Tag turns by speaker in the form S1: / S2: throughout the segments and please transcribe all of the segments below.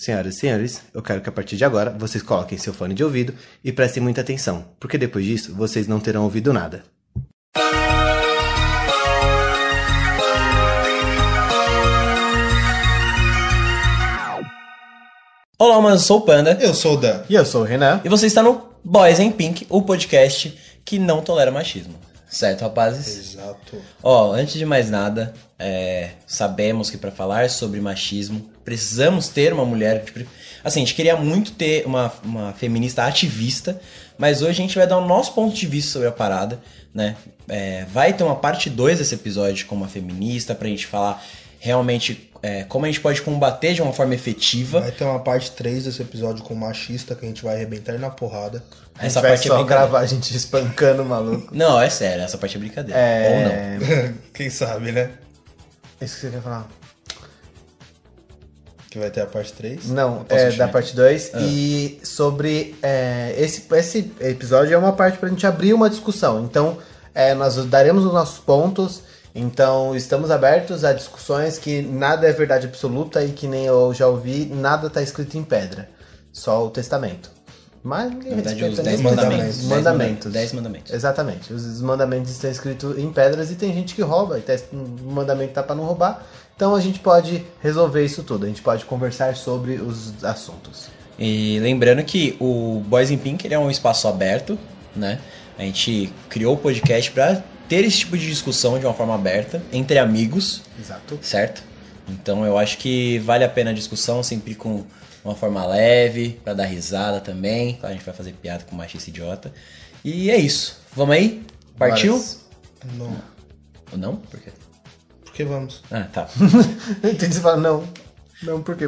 S1: Senhoras e senhores, eu quero que a partir de agora vocês coloquem seu fone de ouvido e prestem muita atenção, porque depois disso vocês não terão ouvido nada.
S2: Olá, mas eu sou o Panda
S3: Eu sou o Dan.
S1: E eu sou o Renan.
S2: e você está no Boys in Pink, o podcast que não tolera machismo. Certo, rapazes?
S3: Exato.
S2: Ó, antes de mais nada, é, sabemos que para falar sobre machismo precisamos ter uma mulher. Assim, a gente queria muito ter uma, uma feminista ativista, mas hoje a gente vai dar o nosso ponto de vista sobre a parada, né? É, vai ter uma parte 2 desse episódio com uma feminista pra gente falar realmente é, como a gente pode combater de uma forma efetiva.
S3: Vai ter uma parte 3 desse episódio com o machista que a gente vai arrebentar ele na porrada.
S1: A gente
S2: Essa
S1: vai
S2: parte é
S1: só gravar a gente espancando o maluco.
S2: Não, é sério, essa parte é brincadeira. Ou não.
S1: É...
S3: Quem sabe, né?
S1: Isso que você quer falar?
S3: Que vai ter a parte 3.
S1: Não, é da parte 2.
S2: Ah.
S1: E sobre. é, esse, esse episódio é uma parte pra gente abrir uma discussão. Então, é, nós daremos os nossos pontos. Então, estamos abertos a discussões que nada é verdade absoluta e que nem eu já ouvi, nada tá escrito em pedra. Só o testamento. Mas ninguém
S2: verdade,
S1: respeita
S2: os 10
S1: o
S2: mandamentos.
S1: testamento.
S2: Dez
S1: Mandamentos.
S2: 10 mandamentos.
S1: Exatamente. Os mandamentos estão escritos em pedras e tem gente que rouba. E tá- o mandamento tá para não roubar. Então a gente pode resolver isso tudo. A gente pode conversar sobre os assuntos.
S2: E lembrando que o Boys in Pink é um espaço aberto, né? A gente criou o podcast pra ter esse tipo de discussão de uma forma aberta, entre amigos,
S1: Exato.
S2: certo? Então eu acho que vale a pena a discussão, sempre com uma forma leve, pra dar risada também. Claro, a gente vai fazer piada com machista idiota. E é isso. Vamos aí? Partiu?
S1: Mas-
S3: Não.
S2: Ou não? Por quê?
S3: Por que vamos?
S2: Ah, tá.
S1: Entendi você fala, não. Não, por quê?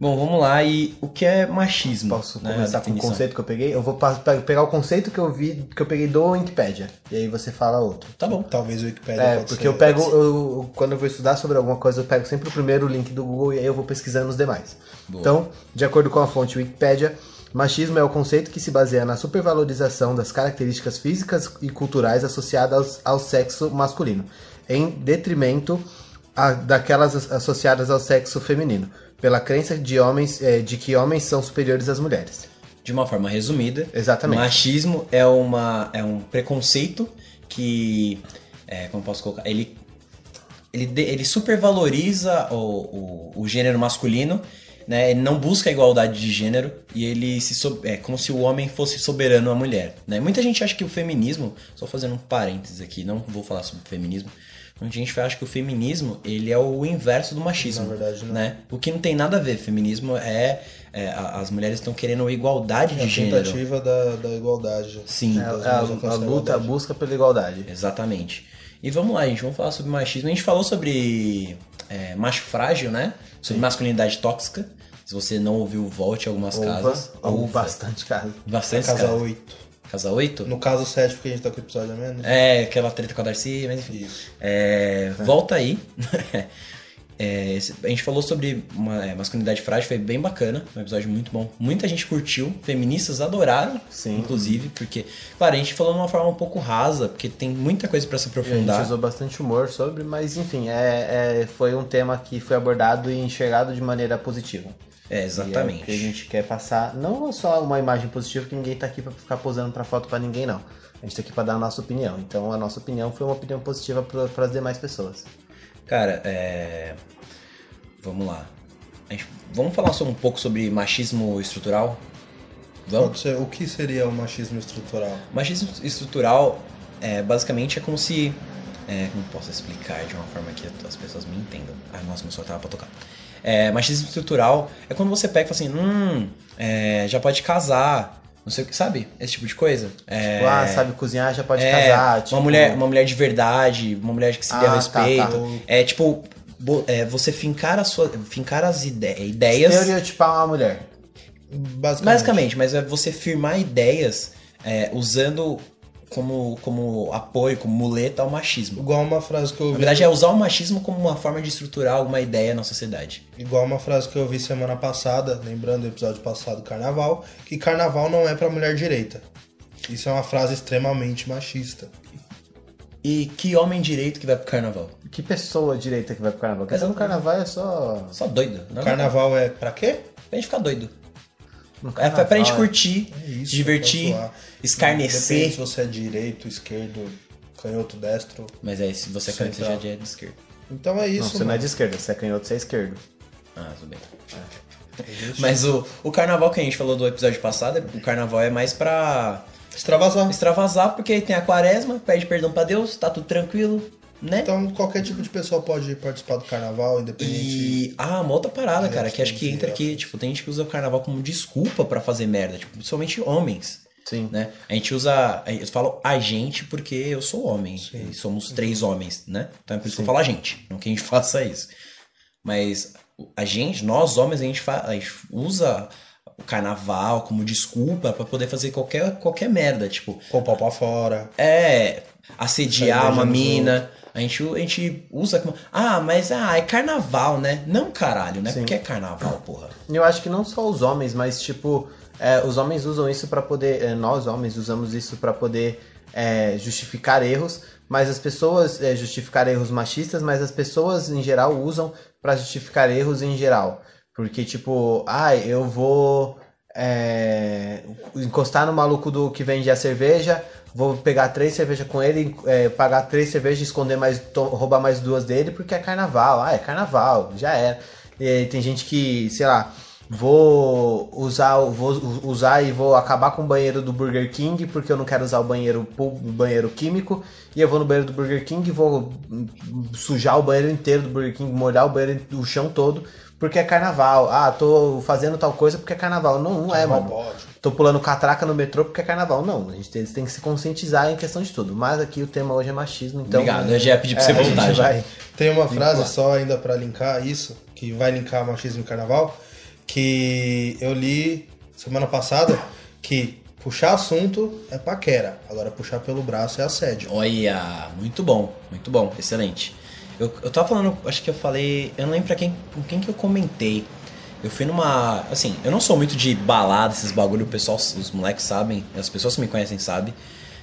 S2: Bom, vamos lá. E o que é machismo?
S1: Posso
S2: né?
S1: começar com o conceito que eu peguei? Eu vou pegar o conceito que eu vi, que eu peguei do Wikipedia. E aí você fala outro.
S2: Tá bom.
S3: Talvez o Wikipedia
S1: É, porque
S3: ser-
S1: eu pego, eu- quando eu vou estudar sobre alguma coisa, eu pego sempre o primeiro link do Google e aí eu vou pesquisando os demais.
S2: Boa.
S1: Então, de acordo com a fonte Wikipedia, machismo é o conceito que se baseia na supervalorização das características físicas e culturais associadas ao, sexo masculino, em detrimento a- daquelas as- associadas ao sexo feminino, pela crença de homens eh, de que homens são superiores às mulheres.
S2: De uma forma resumida,
S1: Exatamente.
S2: machismo é, uma, é um preconceito que. É, como posso colocar? Ele, ele, ele supervaloriza o, o, o gênero masculino, né? Ele não busca a igualdade de gênero e ele se so- é como se o homem fosse soberano à mulher. Né? Muita gente acha que o feminismo, só fazendo um parênteses aqui, não vou falar sobre feminismo. Muita gente acha que o feminismo ele é o inverso do machismo.
S3: Na verdade, não.
S2: Né? O que não tem nada a ver. Feminismo é, é, a- as mulheres estão querendo igualdade
S3: É
S2: de
S3: a
S2: gênero.
S3: tentativa da, da igualdade.
S2: Sim,
S1: É, a,
S3: alcançarem
S1: a luta, a busca pela igualdade.
S2: exatamente. E vamos lá, gente, vamos falar sobre machismo. A gente falou sobre é, macho frágil, né? Sobre masculinidade tóxica. Se você não ouviu, volte a algumas
S1: Ouva,
S2: casas.
S1: ou bastante casa.
S2: Bastante
S3: Casa
S2: casas.
S3: 8.
S2: Casa 8?
S3: No caso 7, porque a gente tá com o episódio a menos.
S2: É, aquela treta com a Darcy, mas enfim.
S3: Isso.
S2: É, volta aí. É, esse- a gente falou sobre uma, é, masculinidade frágil, foi bem bacana, um episódio muito bom. Muita gente curtiu, feministas adoraram,
S1: Sim.
S2: inclusive, porque, claro, a gente falou de uma forma um pouco rasa, porque tem muita coisa pra se
S1: E a gente
S2: aprofundar.
S1: usou bastante humor sobre, mas enfim, é, é- foi um tema que foi abordado e enxergado de maneira positiva.
S2: É,
S1: E é o
S2: exatamente.
S1: que a gente quer passar, não só uma imagem positiva, que ninguém tá aqui pra ficar posando pra foto pra ninguém, não. A gente tá aqui pra dar a nossa opinião. Então a nossa opinião foi uma opinião positiva para as demais pessoas.
S2: Cara, é. Vamos lá. A gente- Vamos falar só um pouco sobre machismo estrutural? Vamos?
S3: Pode ser, o que seria o machismo estrutural?
S2: Machismo estrutural, é, basicamente, é como se. É, como posso explicar de uma forma que as pessoas me entendam? Ah, nossa, meu celular tava pra tocar. É, machismo estrutural é quando você pega e fala assim, hum, é, já pode casar, não sei o que, sabe? Esse tipo de coisa. É,
S1: Tipo, ah, sabe cozinhar, já pode
S2: é,
S1: casar. Tipo,
S2: uma, mulher, uma mulher de verdade, uma mulher que se dê
S1: Ah, tá,
S2: respeito.
S1: tá.
S2: É tipo, é, você fincar, a sua, fincar as ide- ideias.
S1: Estereotipar uma mulher.
S3: Basicamente.
S2: Basicamente, mas é você firmar ideias é, usando como, como apoio, como muleta ao machismo.
S3: Igual uma frase que eu
S2: Na
S3: ouvi.
S2: verdade, é usar o machismo como uma forma de estruturar alguma ideia na sociedade.
S3: Igual uma frase que eu vi semana passada, lembrando do episódio passado Carnaval, que carnaval não é pra mulher direita. Isso é uma frase extremamente machista.
S2: E que homem direito que vai pro carnaval?
S1: Que pessoa direita que vai pro carnaval? Quer dizer, no carnaval é só.
S2: Só doido, não?
S3: Carnaval é pra quê?
S2: Pra gente ficar doido.
S1: No
S2: É, pra, pra gente
S1: carnaval,
S2: curtir,
S3: É isso,
S2: divertir, escarnecer.
S3: Independente se você é direito, esquerdo, canhoto, destro.
S2: Mas aí, se você é canhoto, você já é de esquerda.
S3: Então é isso,
S1: Não, você não é
S3: mano.
S1: de esquerda, você é canhoto, você é esquerdo.
S2: Ah, tudo bem.
S3: Existe.
S2: Mas o, o carnaval que a gente falou do episódio passado, o carnaval é mais pra
S3: Extravasar.
S2: extravasar, porque aí tem a quaresma, pede perdão pra Deus, tá tudo tranquilo, né?
S3: Então qualquer tipo de pessoa pode participar do carnaval, independente.
S2: E. Ah, uma outra parada,
S3: É,
S2: cara, que acho que
S3: sim,
S2: entra
S3: sim,
S2: aqui, tipo, tem gente que usa o carnaval como desculpa pra fazer merda, tipo, principalmente homens.
S1: Sim.
S2: Né? A gente usa. Eu falo a gente porque eu sou homem. E somos três homens, né? Então é por isso que eu falo a gente. Não que a gente faça isso. Mas a gente, nós homens, a gente, fa- a gente usa o carnaval como desculpa pra poder fazer qualquer, qualquer merda. Tipo,
S3: Com o pau pra fora.
S2: é assediar uma mina. A gente, a gente usa como. Ah, mas ah, é carnaval, né? Não, caralho, né? Porque é carnaval, porra.
S1: Eu acho que não só os homens, mas tipo, é, os homens usam isso pra poder. é, nós homens usamos isso pra poder é, justificar erros, mas as pessoas é, justificar erros machistas, mas as pessoas em geral usam pra justificar erros em geral. Porque, tipo, ah, eu vou é, encostar no maluco do que vende a cerveja, vou pegar três cervejas com ele, é, pagar três cervejas, esconder mais, roubar mais duas dele, porque é carnaval. Ah, é carnaval, já era. E tem gente que, sei lá, vou usar, vou usar e vou acabar com o banheiro do Burger King, porque eu não quero usar o banheiro, o banheiro químico, e eu vou no banheiro do Burger King e vou hum, sujar o banheiro inteiro do Burger King, molhar o banheiro, o chão todo, porque é carnaval. Ah, tô fazendo tal coisa porque é carnaval. Não, não é,
S3: Carnaval
S1: mano.
S3: pode.
S1: Tô pulando catraca no metrô porque é carnaval. Não, a gente tem, tem que se conscientizar em questão de tudo. Mas aqui o tema hoje é machismo, então.
S2: Obrigado, eu já ia pedir pra
S1: é,
S2: você voltar já.
S1: vai-
S3: Tem uma frase
S1: Vincular.
S3: só ainda pra linkar isso, que vai linkar machismo e carnaval, que eu li semana passada, que puxar assunto é paquera, agora puxar pelo braço é assédio.
S2: Olha, muito bom, muito bom, excelente. Eu, eu tava falando, acho que eu falei, eu não lembro pra quem, com quem que eu comentei. Eu fui numa, assim, eu não sou muito de balada, esses bagulho, o pessoal, os moleques sabem, as pessoas que me conhecem sabem.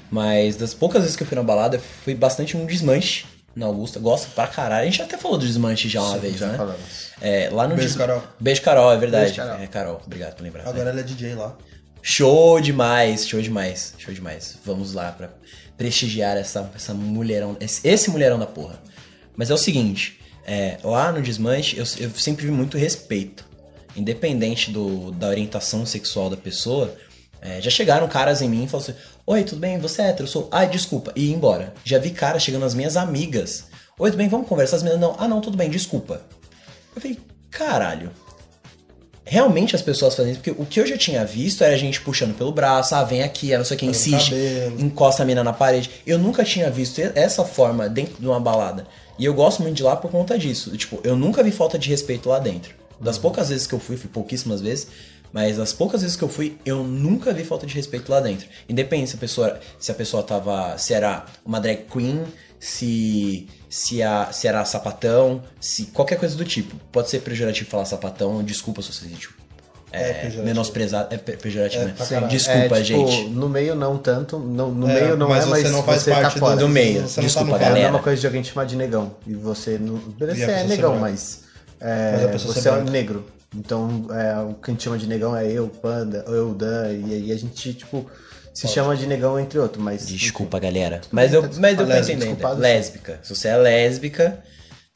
S2: Mas das poucas vezes que eu fui na balada, eu fui bastante num desmanche na Augusta. Gosto pra caralho. A gente até falou do desmanche já uma vez,
S1: já
S2: né?
S1: falamos.
S2: É, lá no
S3: Beijo,
S2: des-
S3: Carol.
S2: Beijo, Carol, é verdade.
S1: Beijo, Carol.
S2: É, Carol, obrigado por lembrar.
S3: Agora ela é DJ lá.
S2: Show demais, show demais, show demais. Vamos lá pra prestigiar essa, essa mulherão, esse, esse mulherão da porra. Mas é o seguinte, é, lá no Desmanche eu, eu sempre vi muito respeito. Independente do, da orientação sexual da pessoa, é, já chegaram caras em mim e falaram assim: Oi, tudo bem? Você é hétero? Eu sou. Ai, desculpa. E ir embora. Já vi caras chegando nas minhas amigas. Oi, tudo bem? Vamos conversar? As meninas, não. Ah, não, tudo bem, desculpa. Eu falei: Caralho realmente as pessoas fazem isso, porque o que eu já tinha visto era a gente puxando pelo braço, ah, vem aqui, a não sei quem
S3: Pegando
S2: insiste, encosta a mina na parede. Eu nunca tinha visto essa forma dentro de uma balada. E eu gosto muito de lá por conta disso. Tipo, eu nunca vi falta de respeito lá dentro. Das poucas vezes que eu fui, fui pouquíssimas vezes, mas das poucas vezes que eu fui, eu nunca vi falta de respeito lá dentro. Independente se a pessoa, se a pessoa tava, se era uma drag queen, se se, a, se era sapatão, se qualquer coisa do tipo. Pode ser pejorativo falar sapatão, desculpa se você tipo,
S3: É,
S2: é,
S3: pejorativo.
S2: menosprezado, é pe- pejorativo,
S3: É,
S2: né? Desculpa,
S1: É, tipo,
S2: gente.
S1: No meio não tanto, no, no
S3: É,
S1: meio não
S3: mas
S1: é, mas
S3: você não faz
S1: você
S3: parte
S1: tá fora.
S2: do meio.
S3: Você não
S2: Desculpa,
S3: tá no
S1: É a
S2: galera.
S1: mesma coisa de alguém te chamar de negão. E você não. Beleza, você é negão, mas. é,
S3: Mas
S1: você é
S3: branca.
S1: negro. Então, é, o que a gente chama de negão é eu, Panda, eu, Dan, e aí a gente, tipo, se chama de negão entre outros, mas.
S2: Desculpa, galera. Mas eu, mas eu tô
S3: lésbica,
S2: entendendo. lésbica. Se você é lésbica,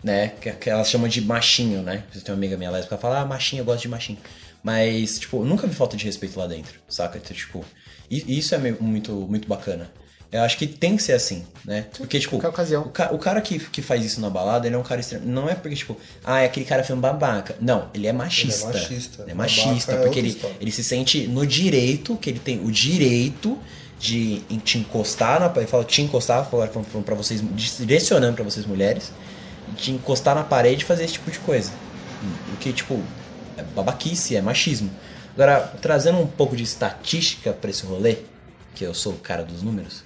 S2: né? Que, que elas chamam de machinho, né? Você tem uma amiga minha lésbica, ela fala, ah, machinho, eu gosto de machinho. Mas, tipo, eu nunca vi falta de respeito lá dentro, saca? Então, tipo, e- isso é meio- muito, muito bacana. Eu acho que tem que ser assim, né? Porque, tipo, o, ca- o cara que, que faz isso na balada, ele é um cara extremo. Não é porque, tipo, ah, é aquele cara foi um babaca. Não, ele é machista.
S3: Ele é machista.
S2: Ele é
S3: Babaca
S2: machista,
S3: é
S2: porque
S3: outra
S2: ele,
S3: história.
S2: ele se sente no direito, que ele tem o direito de te encostar na Ele fala te encostar, falando pra vocês, direcionando pra vocês mulheres, de encostar na parede e fazer esse tipo de coisa. O que, tipo, é babaquice, é machismo. Agora, trazendo um pouco de estatística pra esse rolê, que eu sou o cara dos números,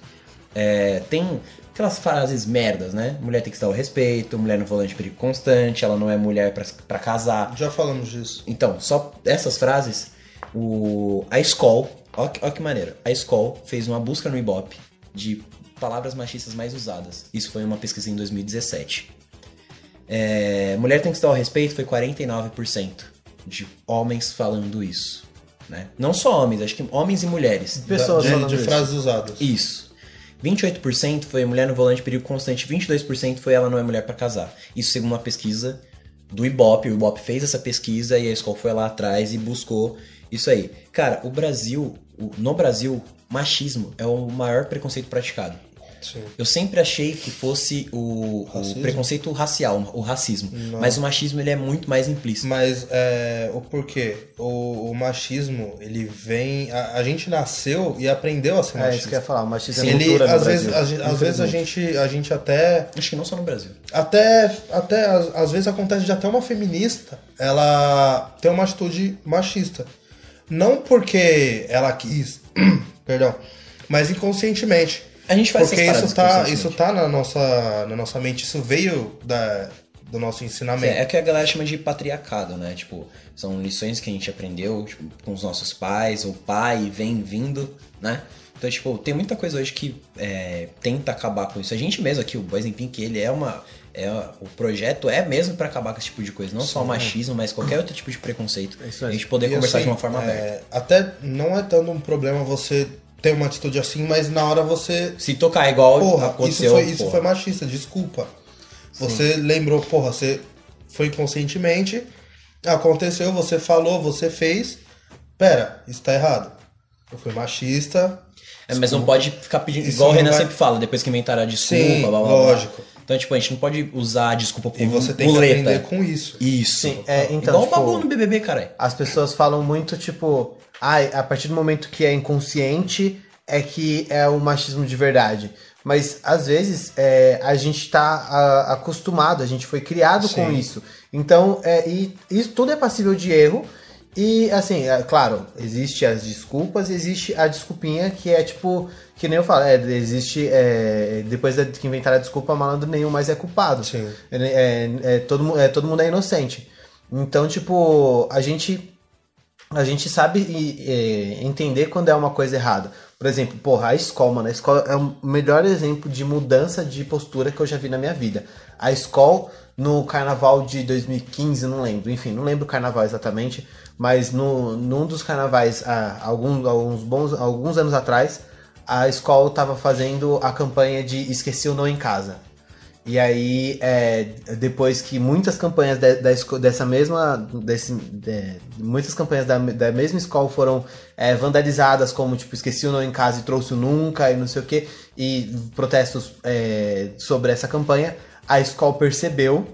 S2: é, tem aquelas frases merdas, né? Mulher tem que estar ao respeito, mulher no volante de perigo constante, ela não é mulher pra, pra casar.
S3: Já falamos disso.
S2: Então, só essas frases, o, a Skoll, ó, que- ó que maneiro, a Skoll fez uma busca no Ibope de palavras machistas mais usadas. Isso foi uma pesquisa em 2017. É, mulher tem que estar ao respeito foi 49%. de homens falando isso, né? Não só homens, acho que homens e mulheres.
S1: Pessoas
S3: de,
S1: falando
S3: de frases usadas.
S2: Isso. 28% foi mulher no volante perigo constante, 22% foi ela não é mulher pra casar. Isso segundo uma pesquisa do Ibope. O Ibope fez essa pesquisa e a escola foi lá atrás e buscou isso aí. Cara, o Brasil, no Brasil, machismo é o maior preconceito praticado.
S3: Sim.
S2: Eu sempre achei que fosse o, o preconceito racial, o racismo.
S3: Não.
S2: Mas o machismo ele é muito mais implícito.
S3: Mas é, o porquê? O, o machismo, ele vem. A, a gente nasceu e aprendeu a ser
S1: É isso
S3: machista.
S1: que eu ia falar, o machismo é
S3: Ele,
S1: cultura no
S3: às vezes,
S1: Brasil.
S3: a, gente- às vezes a gente, a gente até
S2: Acho que não só no Brasil.
S3: Até, até às, às vezes acontece de até uma feminista ela ter uma atitude machista. Não porque ela quis, perdão, mas inconscientemente.
S2: A gente faz
S3: Porque
S2: essas
S3: isso tá, isso tá na nossa, na nossa mente, isso veio da, do nosso ensinamento.
S2: É, é que a galera chama de patriarcado, né? Tipo, são lições que a gente aprendeu tipo, com os nossos pais, o pai vem vindo, né? Então, tipo, tem muita coisa hoje que é, tenta acabar com isso. A gente mesmo aqui, o Boys in Pink, ele é uma. É, o projeto é mesmo pra acabar com esse tipo de coisa. Não só o machismo, mas qualquer outro tipo de preconceito.
S1: Isso
S2: a gente poder
S3: E,
S2: conversar
S3: assim,
S2: de uma forma
S3: é,
S2: aberta.
S3: Até não é tanto um problema você ter uma atitude assim, mas na hora você
S2: Se tocar igual
S3: Porra, isso
S2: aconteceu.
S3: foi, isso
S2: porra.
S3: foi machista, desculpa. Você lembrou, porra, você foi inconscientemente, aconteceu, você falou, você fez. Pera, isso tá errado. Eu fui machista.
S2: É, mas não pode ficar pedindo.
S3: Isso
S2: Igual o Renan
S3: vai-
S2: sempre fala, depois que inventaram a desculpa,
S3: Sim,
S2: blá, blá, blá.
S3: lógico.
S2: Então, tipo, a gente não pode usar a desculpa por
S3: E você tem que
S2: muleta.
S3: aprender com isso.
S2: Isso.
S1: Sim, é, então,
S2: Igual
S1: tipo,
S2: o bagulho no BBB, caralho.
S1: As pessoas falam muito, tipo, ai, a partir do momento que é inconsciente é que é o machismo de verdade. Mas às vezes é, a gente tá a- acostumado, a gente foi criado com
S3: Sim.
S1: isso. Então, é, e isso tudo é passível de erro. E assim, é, claro, existe as desculpas, existe a desculpinha que é tipo, que nem eu falo, é, existe, é, depois que inventaram a desculpa, malandro nenhum mais é culpado.
S3: Sim.
S1: É, é, é, todo, é, todo mundo é inocente. Então, tipo, a gente a gente sabe e, é, entender quando é uma coisa errada. Por exemplo, porra, a escola, mano, a escola é o melhor exemplo de mudança de postura que eu já vi na minha vida. A escola no carnaval de 2015, não lembro, enfim, não lembro o carnaval exatamente, mas no, num dos carnavais, alguns, alguns, bons, alguns anos atrás, a escola estava fazendo a campanha de Esqueci o Não em Casa. E aí, é, depois que muitas campanhas de- esco- dessa mesma. Desse, de- muitas campanhas da, da mesma escola foram é, vandalizadas, como tipo, esqueci o não em casa e trouxe o nunca e não sei o que, e protestos é, sobre essa campanha, a escola percebeu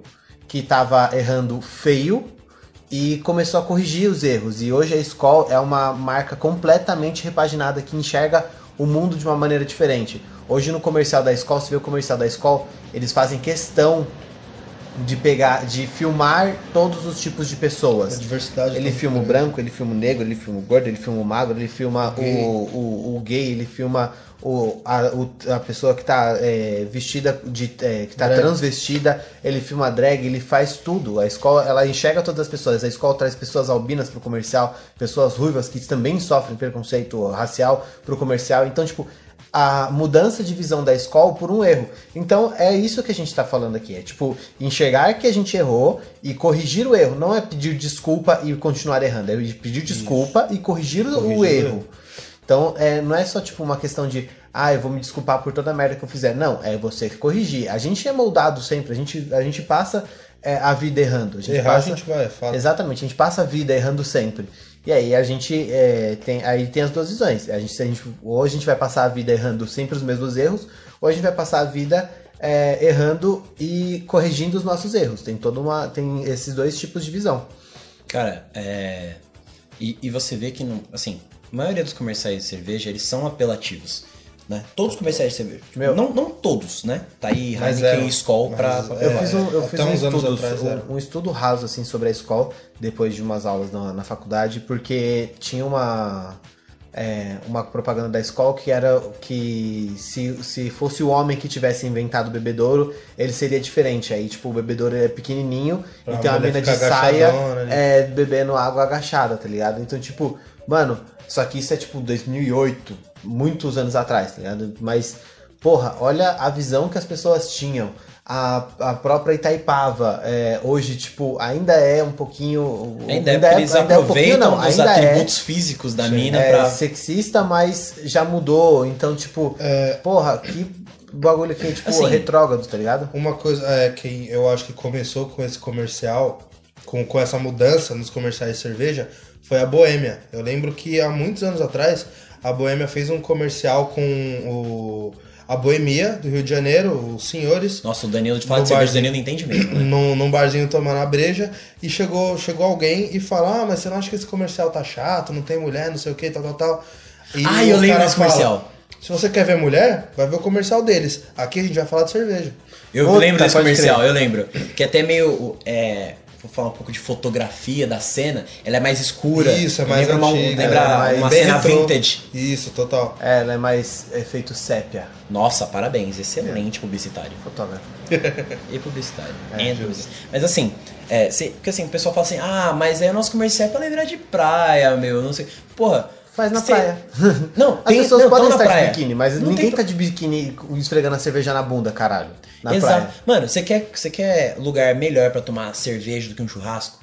S1: que estava errando feio e começou a corrigir os erros. E hoje a escola é uma marca completamente repaginada que enxerga o mundo de uma maneira diferente. Hoje no comercial da escola, se vê o comercial da escola, eles fazem questão de pegar, de filmar todos os tipos de
S3: A
S1: pessoas.
S3: diversidade.
S1: Ele filma o branco, ele filma o negro, ele filma o gordo, ele filma o magro, ele filma o,
S3: Gay.
S1: o, o gay, ele filma o, a, o- a pessoa que tá é, vestida de. é, que tá
S3: Drag.
S1: transvestida, ele filma a drag, ele faz tudo. A escola, ela enxerga todas as pessoas. A escola traz pessoas albinas pro comercial, pessoas ruivas que também sofrem preconceito racial pro comercial. Então, tipo, a mudança de visão da escola por um erro. Então é isso que a gente tá falando aqui. É tipo, enxergar que a gente errou e corrigir o erro. Não é pedir desculpa e continuar errando. É pedir desculpa e corrigir, o-
S3: Corrigir
S1: o erro. Então é, não é só tipo uma questão de ah, eu vou me desculpar por toda a merda que eu fizer. Não, é você corrigir. A gente é moldado sempre, a gente, a gente passa é, a vida errando. A gente
S3: Errar
S1: passa,
S3: a gente vai, é fato.
S1: Exatamente, a gente passa a vida errando sempre. E aí a gente é, tem, aí tem as duas visões. A gente, a gente, ou a gente vai passar a vida errando sempre os mesmos erros, ou a gente vai passar a vida é, errando e corrigindo os nossos erros. Tem toda uma. Tem esses dois tipos de visão.
S2: Cara, é. E, e você vê que, não, assim, a maioria dos comerciais de cerveja, eles são apelativos. Né? Todos os comerciais de cerveja.
S1: Meu.
S2: Não, não todos, né? Tá aí
S3: Mas
S2: Heineken e Skol pra, pra
S1: Eu fiz um, eu fiz um estudo,
S3: atrás
S1: um, um estudo raso assim sobre a escola depois de umas aulas na, na faculdade, porque tinha uma é, uma propaganda da escola que era que se, se fosse o homem que tivesse inventado o bebedouro, ele seria diferente. Aí tipo o bebedouro é pequenininho
S3: Pra
S1: e tem uma mina de saia
S3: né?
S1: é, bebendo água agachada, tá ligado? Então tipo, mano, só que isso é tipo 2008, muitos anos atrás, tá ligado? Mas Porra, olha a visão que as pessoas tinham. a, a própria Itaipava, é, hoje, tipo, ainda é um pouquinho.
S2: Ainda, é porque eles
S1: ainda é um pouquinho,
S2: aproveitam
S1: não,
S2: os
S1: ainda é-
S2: atributos físicos da mina
S1: é
S2: pra.
S1: sexista, mas já mudou. Então, tipo, porra, que bagulho que, tipo,
S2: Assim,
S1: retrógrado, tá ligado?
S3: Uma coisa é que eu acho que começou com esse comercial, com, com essa mudança nos comerciais de cerveja, foi a Boêmia. Eu lembro que há muitos anos atrás, a Boêmia fez um comercial com o, a Boemia do Rio de Janeiro, os senhores,
S2: Nossa, o Danilo de de cerveja, o
S3: barzinho.
S2: Danilo entende mesmo. Né?
S3: num, num barzinho tomando a breja, e chegou, chegou alguém e falou: Ah, mas você não acha que esse comercial tá chato, não tem mulher, não sei o que, tal, tal, tal. E
S2: Ah, eu lembro desse comercial.
S3: Se você quer ver mulher, vai ver o comercial deles. Aqui a gente vai falar de cerveja.
S2: Eu
S1: Puta,
S2: lembro desse comercial,
S1: crer.
S2: eu lembro. Que até meio. É, vou falar um pouco de fotografia da cena. Ela é mais escura.
S3: Isso, é mais
S2: lembra uma,
S3: antiga,
S2: lembra
S3: é
S1: mais
S2: uma cena
S3: retrô.
S2: vintage.
S3: Isso, total.
S1: É, ela é mais efeito sépia,
S2: Nossa, parabéns. Excelente publicitário.
S1: fotógrafo.
S2: E publicitário.
S1: É,
S2: É. Mas assim, é, cê- porque assim, o pessoal fala assim, ah, mas aí o nosso comercial é pra lembrar de praia, meu, não sei. Porra.
S1: Faz na
S2: cê-
S1: praia.
S2: Não,
S1: As
S2: tem,
S1: pessoas
S2: não,
S1: podem estar
S2: praia.
S1: de biquíni, mas
S2: Não
S1: ninguém
S2: tem
S1: tá de biquíni esfregando a cerveja na bunda, caralho. Na
S2: Exato.
S1: praia.
S2: Mano, você quer, você quer lugar melhor pra tomar cerveja do que um churrasco?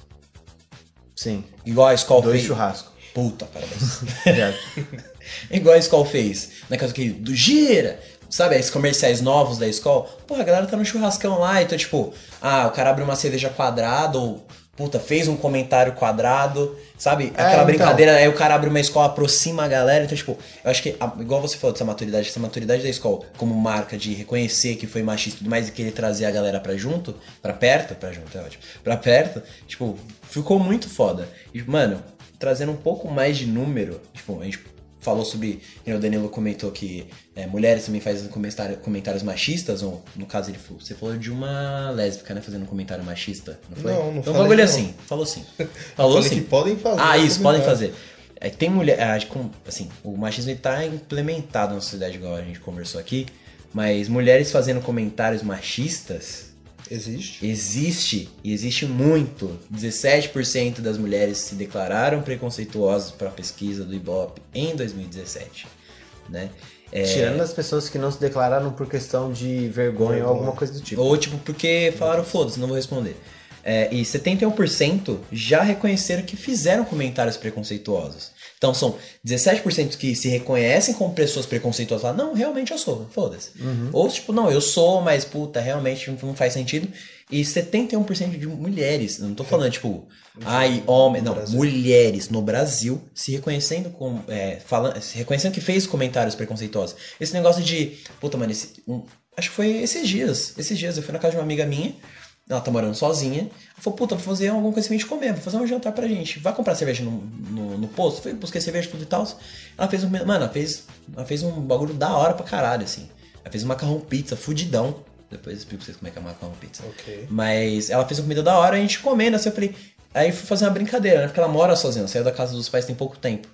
S1: Sim.
S2: Igual a Skol
S1: Dois
S2: fez.
S1: churrascos.
S2: Puta, parabéns. Igual a Skol fez. Na casa que do Gira. Sabe, esses comerciais novos da Skol? Porra, a galera tá no churrascão lá, então tipo, ah, o cara abre uma cerveja quadrada ou, puta, fez um comentário quadrado, sabe?
S1: É,
S2: Aquela
S1: então.
S2: brincadeira, aí o cara abre uma escola, aproxima a galera, então tipo, eu acho que, igual você falou dessa maturidade, essa maturidade da escola como marca de reconhecer que foi machista e tudo mais e querer trazer a galera pra junto, pra perto, pra junto é ótimo, pra perto, tipo, ficou muito foda. E, mano, trazendo um pouco mais de número, tipo, a gente falou sobre, o Danilo comentou que é, mulheres também fazem comentário- comentários machistas, ou no caso ele falou, você falou de uma lésbica, né, fazendo um comentário machista, não foi?
S3: Não, não
S2: Então, bagulho assim, falou sim. Falou sim.
S3: que podem fazer.
S2: Ah, isso, podem fazer. É, tem mulher, com- assim, o machismo está implementado na sociedade, igual a gente conversou aqui, mas mulheres fazendo comentários machistas
S3: Existe.
S2: existe, e existe muito. 17% das mulheres se declararam preconceituosas para a pesquisa do Ibope em 2017, né? É,
S1: Tirando as pessoas que não se declararam por questão de vergonha, ou alguma coisa do tipo.
S2: Ou tipo, porque falaram, foda-se, não vou responder. É, e 71% já reconheceram que fizeram comentários preconceituosos. Então são 17% que se reconhecem como pessoas preconceituosas. Falam, não, realmente eu sou, foda-se. Ou tipo, não, eu sou, mas puta, realmente não faz sentido. E 71% de mulheres, não tô falando tipo, ai, homem, não,
S3: Brasil.
S2: mulheres no Brasil se reconhecendo com, é, falando, se reconhecendo que fez comentários preconceituosos. Esse negócio de, puta, mano, esse, um- acho que foi esses dias, esses dias eu fui na casa de uma amiga minha, ela tá morando sozinha, ela falou, puta, vou fazer alguma coisa pra gente comer, vou fazer um jantar pra gente, vai comprar cerveja no, no, no posto? Fui, busquei cerveja tudo e tal, ela fez um, mano, ela fez, ela fez um bagulho da hora pra caralho, assim, ela fez um macarrão pizza, fudidão, depois eu explico pra vocês como é que é macarrão pizza.
S3: Ok.
S2: Mas ela fez uma comida da hora, a gente comendo, assim, eu falei. Aí fui fazer uma brincadeira, né? Porque ela mora sozinha, saiu da casa dos pais tem pouco tempo.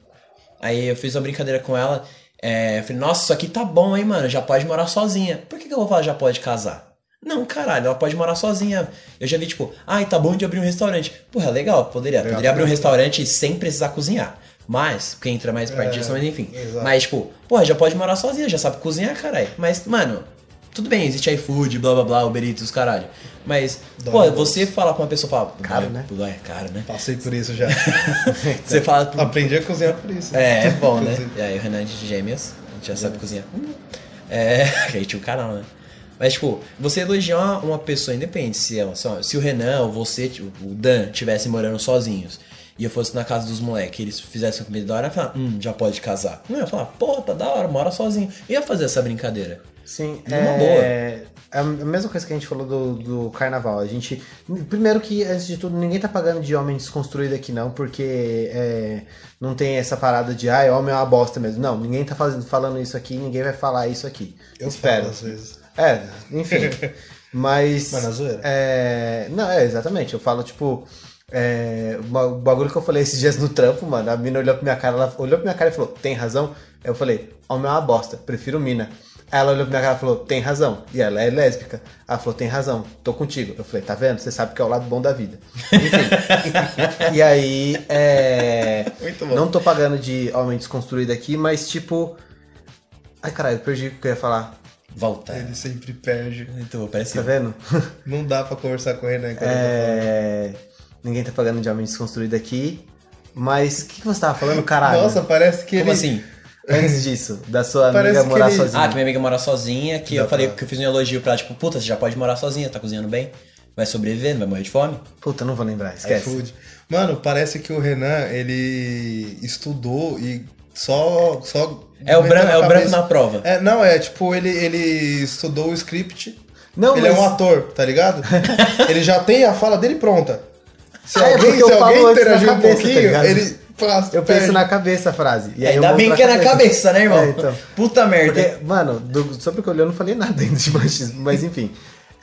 S2: Aí eu fiz uma brincadeira com ela. É, eu falei, nossa, isso aqui tá bom, hein, mano? Já pode morar sozinha. Por que, que eu vou falar já pode casar? Não, caralho, ela pode morar sozinha. Eu já vi, tipo, ai, tá bom de abrir um restaurante. Porra, legal, poderia.
S3: Legal.
S2: Poderia abrir um restaurante sem precisar cozinhar. Mas, porque entra mais parte
S3: É,
S2: disso, mas enfim.
S3: exato.
S2: Mas, tipo, porra, já pode morar sozinha, já sabe cozinhar, caralho. Mas, mano, tudo bem, existe iFood, blá blá blá, Uber Eats, caralho. Mas,
S3: Dói
S2: pô, você falar com uma pessoa fala.
S1: Caro, né?
S2: É caro, né?
S3: Passei por isso já.
S2: Você fala. pro-
S3: Aprendi a cozinhar por isso.
S2: É, é bom, né? E aí, o Renan de Gêmeas, a gente já sabe cozinhar. É, aí tinha o canal, né? Mas, tipo, você elogiar uma, uma pessoa, independente se, é, se, se o Renan ou você, tipo, o Dan, estivessem morando sozinhos e eu fosse na casa dos moleques eles fizessem uma comida da hora, eu ia falar, hum, já pode casar. Não ia falar, pô, tá da hora, mora sozinho. Eu ia fazer essa brincadeira.
S1: Sim, é... é a mesma coisa que a gente falou do, do carnaval. A gente. Primeiro que, antes de tudo, ninguém tá pagando de homem desconstruído aqui, não, porque é, não tem essa parada de ai, homem é uma bosta mesmo. Não, ninguém tá fazendo, falando isso aqui, ninguém vai falar isso aqui.
S3: Eu
S1: Espero.
S3: falo às vezes.
S1: É, enfim. Mas.
S3: Mas na zoeira?
S1: É, não, é, exatamente. Eu falo, tipo. É, o bagulho que eu falei esses dias no trampo, mano. A mina olhou pra minha cara, ela olhou pra minha cara e falou: Tem razão? Eu falei: Homem é uma bosta, prefiro mina. Aí ela olhou pra minha cara e falou: Tem razão. E ela é lésbica. Ela falou: Tem razão, tô contigo. Eu falei: Tá vendo? Você sabe que é o lado bom da vida. Enfim. e aí, é.
S2: Muito bom.
S1: Não tô pagando de homem desconstruído aqui, mas tipo. Ai caralho, perdi o que eu ia falar.
S2: Volta.
S3: Ele sempre perde.
S2: Bom, parece
S1: Tá vendo?
S3: Não dá pra conversar com ele, né? quando
S1: É... Ninguém tá pagando de homem desconstruído aqui. Mas o que, que você tava falando,
S3: eu
S1: caralho?
S3: Nossa, parece que
S2: Como
S3: ele...
S2: assim?
S1: Antes disso, da sua
S3: Parece
S1: amiga morar
S3: ele-
S1: sozinha.
S2: Ah, que minha amiga mora sozinha, que eu
S3: Dá
S2: falei
S3: pra-
S2: que eu fiz um elogio pra ela, tipo, puta, você já pode morar sozinha, tá cozinhando bem, vai sobreviver, não vai morrer de fome.
S1: Puta, não vou lembrar, esquece.
S3: iFood. Mano, parece que o Renan, ele estudou e só... só
S2: É o,
S3: meteu
S2: branco, é o branco
S3: cabeça.
S2: na prova.
S3: É, não, é tipo, ele, ele estudou o script.
S1: Não,
S3: ele
S1: mas-
S3: é um ator, tá ligado? ele já tem a fala dele pronta. Se
S1: É,
S3: alguém, se alguém interagir um
S1: cabeça, tá
S3: pouquinho,
S1: ligado?
S3: ele
S1: Eu penso
S3: perde.
S1: na cabeça a frase. E aí eu
S2: Ainda bem que é na cabeça, né, irmão?
S1: É, então.
S2: Puta merda.
S1: Porque, mano, do, sobre o que eu li, eu não falei nada ainda de machismo, mas enfim.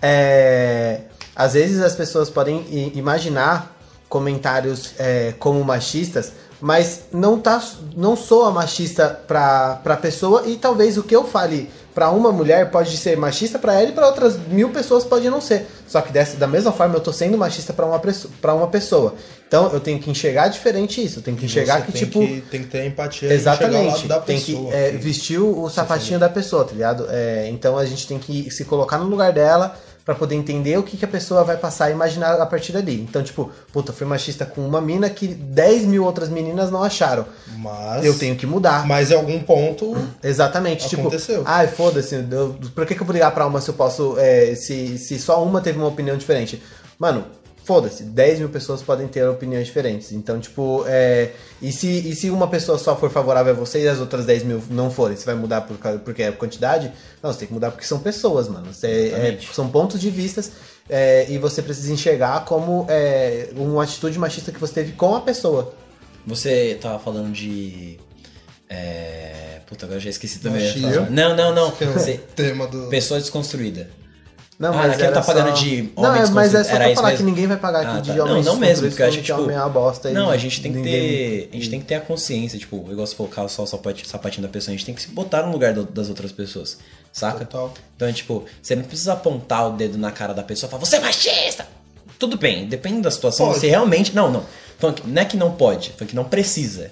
S1: É, às vezes as pessoas podem imaginar comentários é, como machistas, mas não, tá, não soa machista pra, pra pessoa e talvez o que eu fale pra uma mulher pode ser machista pra ela e pra outras mil pessoas pode não ser. Só que dessa, da mesma forma eu tô sendo machista pra uma, pra uma pessoa. Então eu tenho que enxergar diferente isso, eu tenho que enxergar
S3: Você
S1: que,
S3: tem
S1: tipo.
S3: Que, tem que ter empatia
S1: Exatamente.
S3: da
S1: tem
S3: pessoa.
S1: que é,
S3: que-
S1: vestir o sapatinho da pessoa, tá ligado? É, então a gente tem que se colocar no lugar dela pra poder entender o que, que a pessoa vai passar e imaginar a partir dali. Então, tipo, puta, fui machista com uma mina que 10 mil outras meninas não acharam.
S3: Mas,
S1: Eu tenho que mudar.
S3: mas em algum ponto...
S1: Exatamente.
S3: Aconteceu.
S1: Tipo, ai, foda-se, por que, que eu vou ligar pra uma se eu posso. é, se, se só uma teve uma opinião diferente? Mano, foda-se, 10 mil pessoas podem ter opiniões diferentes. Então, tipo, é, e, se, e se uma pessoa só for favorável a você e as outras 10 mil não forem, você vai mudar por, causa- porque é quantidade? Não, você tem que mudar porque são pessoas, mano. Você- é, são pontos de vistas. é, e você precisa enxergar como é, uma atitude machista que você teve com a pessoa.
S2: Você tava falando de. É... Puta, agora eu já esqueci também.
S3: Machismo?
S2: Não, não, não.
S3: É
S2: Você...
S3: tema do...
S2: Pessoa desconstruída.
S1: Não,
S2: Ah, naquele
S1: era
S2: tá pagando
S1: só-
S2: de
S1: Não,
S2: homem
S1: é, mas é só
S2: Era
S1: pra falar
S2: mesmo?
S1: que ninguém vai pagar aqui
S2: Ah,
S1: de
S2: tá.
S1: homens
S2: Não, não mesmo, porque eu acho
S1: falando
S2: que, tipo,
S1: homem é uma bosta.
S2: Não, a gente tem que ter. A gente tem que ter a consciência, tipo, eu gosto de colocar só o sapatinho, da pessoa, a gente tem que se botar no lugar das outras pessoas, saca?
S3: Total.
S2: Então é tipo, você não precisa apontar o dedo na cara da pessoa e falar, você é machista! Tudo bem, depende da situação,
S3: Pode.
S2: você realmente. Não, não. Que- Não é que não pode, foi que não precisa.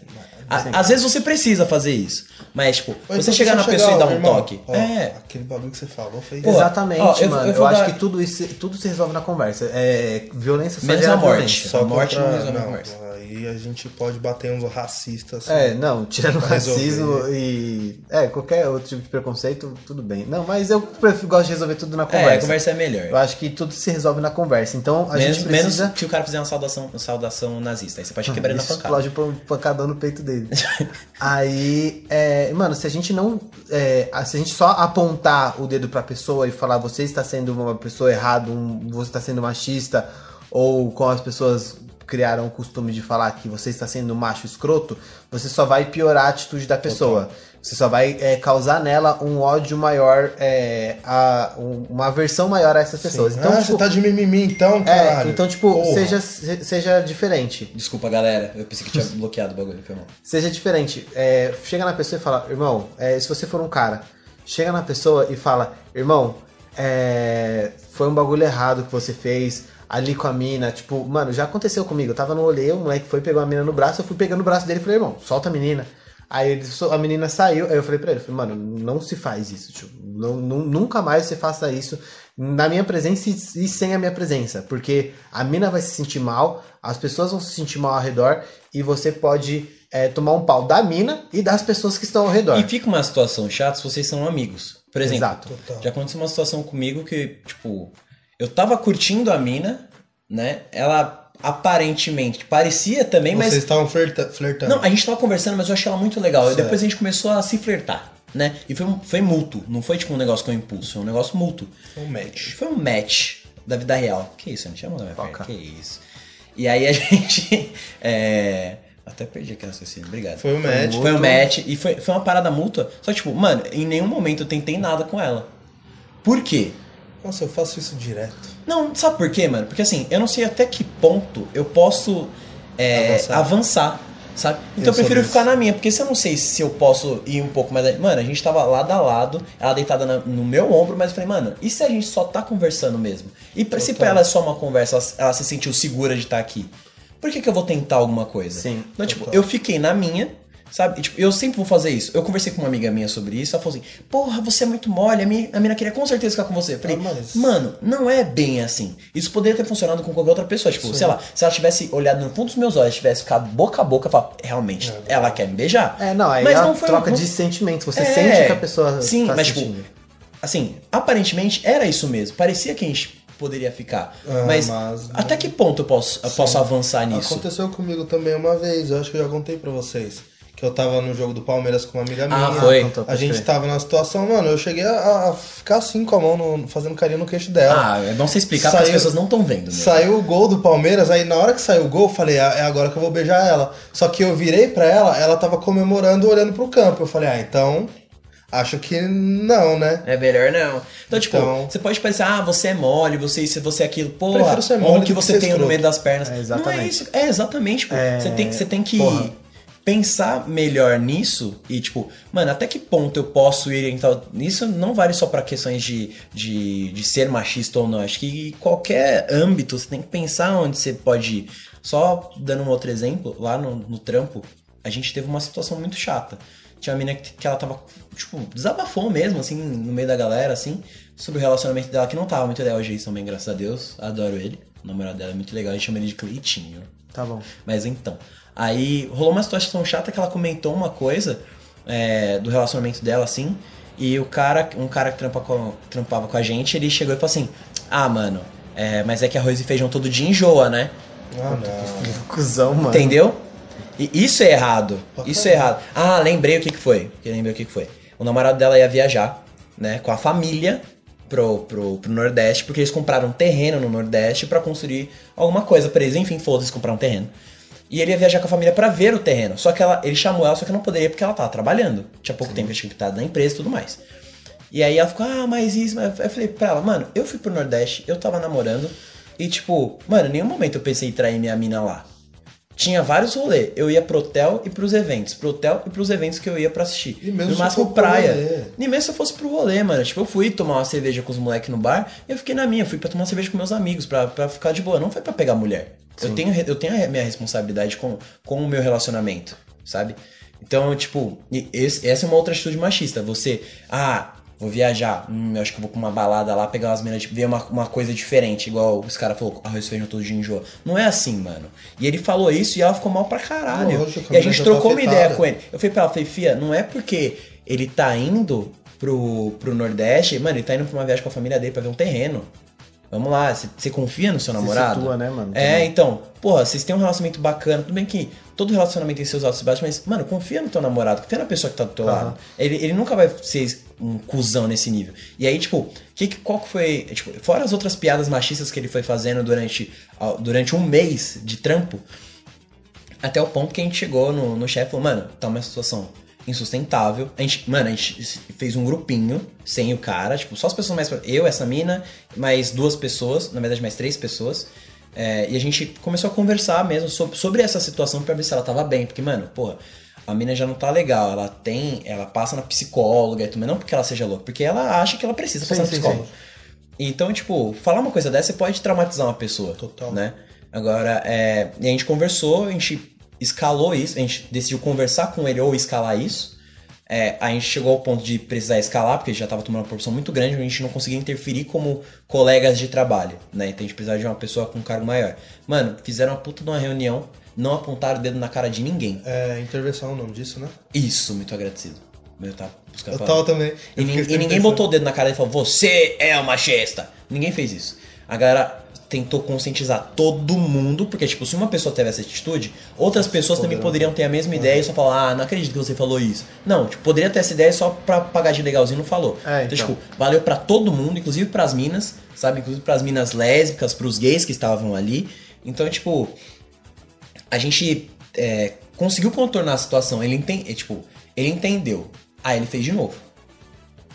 S2: A- às vezes você precisa fazer isso. Mas, tipo, você
S3: então
S2: chegar
S3: só
S2: na pessoa e dar um
S3: irmão,
S2: toque.
S3: ó,
S2: é.
S3: Aquele bagulho que você falou foi...
S2: Pô,
S1: Exatamente,
S2: ó, eu-
S1: mano.
S2: eu
S1: Eu,
S2: vou
S1: acho
S2: dar-
S1: que tudo, isso, tudo se resolve na conversa. É, violência só
S2: Menos
S1: gera
S2: a morte.
S1: violência.
S2: A morte não
S3: contra-
S2: resolve a conversa.
S3: Aí a gente pode bater uns racistas. assim.
S1: É, não, tirando
S3: resolver.
S1: racismo e. É, qualquer outro tipo de preconceito, tudo bem. Não, mas eu prefiro, gosto de resolver tudo na
S2: É,
S1: conversa.
S2: a conversa é melhor.
S1: Eu acho que tudo se resolve na conversa. Então a
S2: menos,
S1: gente precisa.
S2: menos se o cara fizer uma saudação, uma saudação nazista. Aí você pode quebrar na
S1: Isso
S2: pancada.
S1: explode um pancadão no peito dele. Aí, é, mano, se a gente não. é, se a gente só apontar o dedo pra pessoa e falar você está sendo uma pessoa errada, um, você está sendo machista, ou como as pessoas criaram o costume de falar que você está sendo macho escroto, você só vai piorar a atitude da pessoa. Você só vai é, causar nela um ódio maior, é, a, um- uma aversão maior a essas pessoas. Então,
S3: ah,
S1: tipo,
S3: você tá de mimimi então,
S1: é,
S3: caralho.
S1: então, tipo,
S3: Porra.
S1: seja, se- seja diferente.
S2: Desculpa, galera. Eu pensei que tinha bloqueado o bagulho, foi mal.
S1: seja diferente. É, chega na pessoa e fala, irmão, é, se você for um cara, chega na pessoa e fala, irmão, é, foi um bagulho errado que você fez ali com a mina. Tipo, mano, já aconteceu comigo. Eu tava no rolê, o moleque foi pegar a mina no braço, eu fui pegando o braço dele e falei, irmão, solta a menina. Aí ele, a menina saiu, aí eu falei pra ele, falei, mano, não se faz isso, tipo, não, nu- nunca mais você faça isso na minha presença e, e sem a minha presença, porque a mina vai se sentir mal, as pessoas vão se sentir mal ao redor e você pode é, tomar um pau da mina e das pessoas que estão ao redor.
S2: E fica uma situação chata se vocês são amigos. Por exemplo,
S1: Exato.
S2: Já aconteceu uma situação comigo que, tipo, eu tava curtindo a mina, né? Ela aparentemente parecia também,
S3: Vocês
S2: mas.
S3: estavam flerta- flertando.
S2: Não, a gente tava conversando, mas eu achei ela muito legal. E
S3: Certo.
S2: depois a gente começou a se flertar, né? E foi, foi mútuo, não foi tipo um negócio com impulso, foi um negócio mútuo.
S3: Foi um match.
S2: Foi um match da vida real. Que isso, a gente chama da minha? Que isso. E aí a gente. é, Até perdi aqui o raciocínio, obrigado.
S3: Foi um match.
S2: Foi um match e foi, foi uma parada mútua. Só que, tipo, mano, em nenhum momento eu tentei nada com ela. Por quê?
S3: Nossa, eu faço isso direto.
S2: Não, sabe por quê, mano? Porque assim, eu não sei até que ponto eu posso é,
S3: Avançar.
S2: avançar. sabe? Então
S3: Eu
S2: eu, prefiro ficar na minha, porque se eu não sei se eu posso ir um pouco mais. Mano, a gente tava lado a lado, ela deitada na- no meu ombro, mas eu falei, mano, e se a gente só tá conversando mesmo? E pra, se pra ela é só uma conversa, ela, ela se sentiu segura de estar aqui? Por que, que eu vou tentar alguma coisa?
S1: Sim,
S2: Então, tipo, eu fiquei na minha, Sabe? E, tipo, eu sempre vou fazer isso. Eu conversei com uma amiga minha sobre isso, ela falou assim: Porra, você é muito mole, a minha, a mina queria com certeza ficar com você. Eu falei,
S3: Ah, mas-
S2: mano, não é bem assim. Isso poderia ter funcionado com qualquer outra pessoa. Tipo, sei lá, se ela tivesse olhado no fundo dos meus olhos, tivesse ficado boca a boca, eu falava, realmente, ela quer me beijar.
S1: É, não, aí
S2: Mas
S1: é a
S2: não foi
S1: troca
S2: um-
S1: de sentimentos. Você
S2: É,
S1: sente que a pessoa
S2: Sim,
S1: tá
S2: mas tipo,
S1: sentindo.
S2: assim, aparentemente era isso mesmo. Parecia que a gente poderia ficar.
S3: Ah,
S2: mas,
S3: mas-
S2: até que ponto eu posso, eu posso avançar nisso?
S3: Aconteceu comigo também uma vez, eu acho que eu já contei pra vocês. Que eu tava no jogo do Palmeiras com uma amiga
S2: Ah,
S3: minha.
S2: foi.
S1: Contou,
S3: A
S1: pode
S3: gente tava na situação, mano, eu cheguei a, a ficar assim com a mão, no- fazendo carinho no queixo dela.
S2: Ah, é bom você explicar porque as
S3: Saiu-
S2: pessoas não estão vendo. Né?
S3: Saiu o gol do Palmeiras, aí na hora que saiu o gol, eu falei, ah, é agora que eu vou beijar ela. Só que eu virei pra ela, ela tava comemorando, olhando pro campo. Eu falei, ah, então. Acho que não, né?
S2: É melhor não. Então, tipo,
S3: Então-
S2: você pode pensar, ah, você é mole, você isso, você é aquilo. Porra,
S3: Prefiro ser mole
S2: que
S3: que
S2: você tem no meio das pernas.
S1: É,
S2: Não é
S1: exatamente.
S2: isso. É, exatamente, pô.
S1: É,
S2: Você, tem, você tem que
S1: porra.
S2: Pensar melhor nisso e, tipo, mano, até que ponto eu posso ir em tal... Isso não vale só pra questões de, de, de ser machista ou não. Acho que em qualquer âmbito você tem que pensar onde você pode ir. Só dando um outro exemplo, lá no, no trampo, a gente teve uma situação muito chata. Tinha uma menina que, que ela tava, tipo, desabafou mesmo, assim, no meio da galera, assim, sobre o relacionamento dela, que não tava muito legal hoje isso também, graças a Deus. Adoro ele. O namorado dela é muito legal, a gente chama ele de Cleitinho.
S1: Tá bom.
S2: Mas então. Aí rolou uma situação chata que ela comentou uma coisa é, do relacionamento dela, assim. E o cara, um cara que trampa com- trampava com a gente, ele chegou e falou assim: Ah, mano, é, mas é que arroz e feijão todo dia enjoa, né?
S3: Ah, não.
S1: Cusão, mano.
S2: Entendeu? E isso é errado.
S3: Pra
S2: Isso é errado. Ah, lembrei o que, que foi. Que lembrei o que, que foi. O namorado dela ia viajar, né, com a família pro, pro, pro Nordeste, porque eles compraram um terreno no Nordeste pra construir alguma coisa pra eles. Enfim, foda-se, comprar um terreno. E ele ia viajar com a família pra ver o terreno. Só que ela, ele chamou ela, só que não poderia porque ela tava trabalhando. Tinha pouco tempo, tinha que estar na empresa e tudo mais. E aí ela ficou, ah, mas isso. Mas... Eu falei pra ela, mano, eu fui pro Nordeste, eu tava namorando. E tipo, mano, em nenhum momento eu pensei em trair minha mina lá. Tinha vários rolês. Eu ia pro hotel e pros eventos. Pro hotel e pros eventos que eu ia pra assistir.
S3: E mesmo
S2: no máximo praia.
S3: rolê.
S2: Nem mesmo se eu fosse pro rolê, mano. Tipo, eu fui tomar uma cerveja com os moleques no bar e eu fiquei na minha. Fui pra tomar cerveja com meus amigos, pra, pra ficar de boa. Não foi pra pegar mulher. Eu tenho, eu tenho a minha responsabilidade com, com o meu relacionamento, sabe? Então, tipo, esse- essa é uma outra atitude machista. Você, ah, vou viajar, hum, eu acho que eu vou pra uma balada lá, pegar umas meninas, tipo, ver uma, uma coisa diferente, igual os caras falaram, arroz e feijão todo dia enjoa. Não é assim, mano. E ele falou isso e ela ficou mal pra caralho.
S3: Lógico,
S2: e a gente
S3: já
S2: trocou
S3: tá
S2: uma ideia com ele. Eu falei pra ela, falei, Fia, não é porque ele tá indo pro, pro Nordeste, mano, ele tá indo pra uma viagem com a família dele pra ver um terreno. Vamos lá, você- confia no seu
S1: Se
S2: namorado?
S1: situa, né, mano?
S2: É, então, porra, vocês têm um relacionamento bacana, tudo bem que todo relacionamento tem seus altos e baixos, mas, mano, confia no teu namorado, confia na pessoa que tá do teu
S1: Aham.
S2: lado. Ele, ele nunca vai ser um cuzão nesse nível. E aí, tipo, que, qual que foi. Tipo, fora as outras piadas machistas que ele foi fazendo durante, durante um mês de trampo, até o ponto que a gente chegou no, no chefe e falou, mano, tá uma situação insustentável. A gente, mano, a gente fez um grupinho sem o cara, tipo, só as pessoas mais. Eu, essa mina, mais duas pessoas, na verdade, mais três pessoas. É, e a gente começou a conversar mesmo sobre, sobre essa situação pra ver se ela tava bem. Porque, mano, porra, a mina já não tá legal. Ela tem. Ela passa na psicóloga e tudo, não porque ela seja louca, porque ela acha que ela precisa
S1: Sim,
S2: passar na
S1: sim,
S2: psicóloga.
S1: sim.
S2: Então, tipo, falar uma coisa dessa pode traumatizar uma pessoa.
S3: Total.
S2: Né? Agora, é, e a gente conversou, a gente escalou isso, a gente decidiu conversar com ele ou escalar isso. É, a gente chegou ao ponto de precisar escalar, porque já estava tomando uma proporção muito grande, a gente não conseguia interferir como colegas de trabalho, né? Então a gente precisava de uma pessoa com um cargo maior. Mano, fizeram uma puta de uma reunião, não apontaram o dedo na cara de ninguém.
S3: É, intervenção é o nome disso, né?
S2: Isso, muito agradecido. Eu tava buscando
S3: Eu tava também.
S2: E,
S3: Eu
S2: nin-
S3: fiquei
S2: e ninguém botou o dedo na cara e falou, você é uma machista. Ninguém fez isso. A galera tentou conscientizar todo mundo, porque, tipo, se uma pessoa teve essa atitude, outras pessoas também poderiam ter a mesma ideia e só falar, ah, não acredito que você falou isso. Não, tipo, poderia ter essa ideia só pra pagar de legalzinho e não falou.
S1: É,
S2: então,
S1: então.
S2: tipo, valeu pra todo mundo, inclusive pras minas, sabe? Inclusive pras minas lésbicas, pros gays que estavam ali. Então, tipo, a gente é, conseguiu contornar a situação. Ele, enten é, tipo, ele entendeu. Aí ele fez de novo.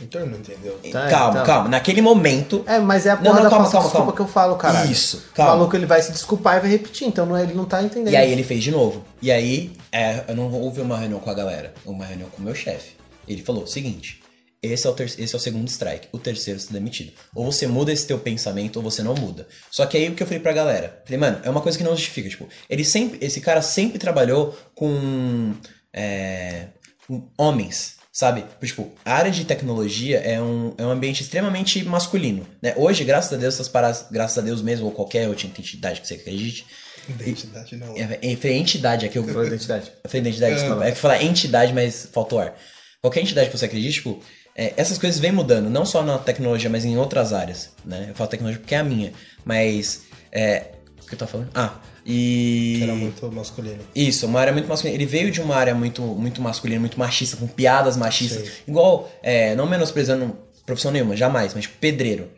S3: Então ele não entendeu.
S1: Tá,
S2: calma,
S1: então.
S2: calma. Naquele momento,
S1: É, mas é a
S2: Não,
S1: porra
S2: não,
S1: da
S2: calma, calma,
S1: desculpa
S2: calma.
S1: que eu falo, cara.
S2: Isso,
S1: O
S2: calma.
S1: maluco ele vai se desculpar e vai repetir, então não é- ele não tá entendendo.
S2: E aí ele fez de novo. E aí, é, eu não houve uma reunião com a galera, uma reunião com o meu chefe. Ele falou: seguinte, esse é, o ter- esse é o segundo strike, o terceiro você é demitido. Ou você muda esse teu pensamento, ou você não muda. Só que aí o que eu falei pra galera? Falei, mano, é uma coisa que não justifica. Tipo, ele sempre. Esse cara sempre trabalhou com. é, com homens, sabe? Tipo, a área de tecnologia é um, é um ambiente extremamente masculino, né? Hoje, graças a Deus, essas paradas, graças a Deus mesmo, ou qualquer outra entidade que você acredite,
S3: Identidade não.
S2: é, é, é entidade, é que eu...
S1: Falou identidade.
S2: Eu falei identidade, desculpa. É que falar entidade, mas faltou ar. Qualquer entidade que você acredite, tipo, é, essas coisas vêm mudando, não só na tecnologia, mas em outras áreas, né? Eu falo tecnologia porque é a minha, mas... É, o que eu tava falando? Ah, e...
S3: Que era muito masculino.
S2: Isso, uma área muito masculina. Ele veio de uma área muito, muito masculina, muito machista, com piadas machistas.
S3: Sim.
S2: Igual, é, não menosprezando profissão nenhuma, jamais, mas tipo, pedreiro.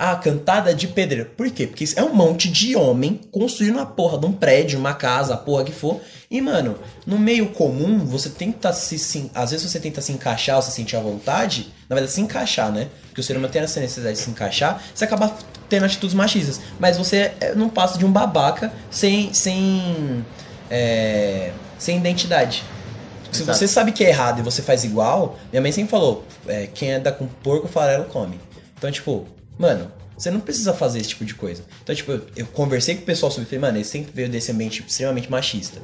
S2: Ah, cantada de pedreiro. Por quê? Porque é um monte de homem construindo uma porra de um prédio, uma casa, a porra que for. E, mano, no meio comum, você tenta se. Às vezes você tenta se encaixar ou se sentir à vontade. Na verdade, se encaixar, né? Porque o ser humano tem essa necessidade de se encaixar. Você acaba tendo atitudes machistas. Mas você é, não passa de um babaca sem. sem. É, sem identidade. Se
S1: Exato.
S2: você sabe que é errado e você faz igual, minha mãe sempre falou: é, quem anda com porco farelo come. Então, tipo, mano, você não precisa fazer esse tipo de coisa. Então, tipo, eu, conversei com o pessoal sobre, falei, mano, ele sempre veio desse ambiente extremamente machista.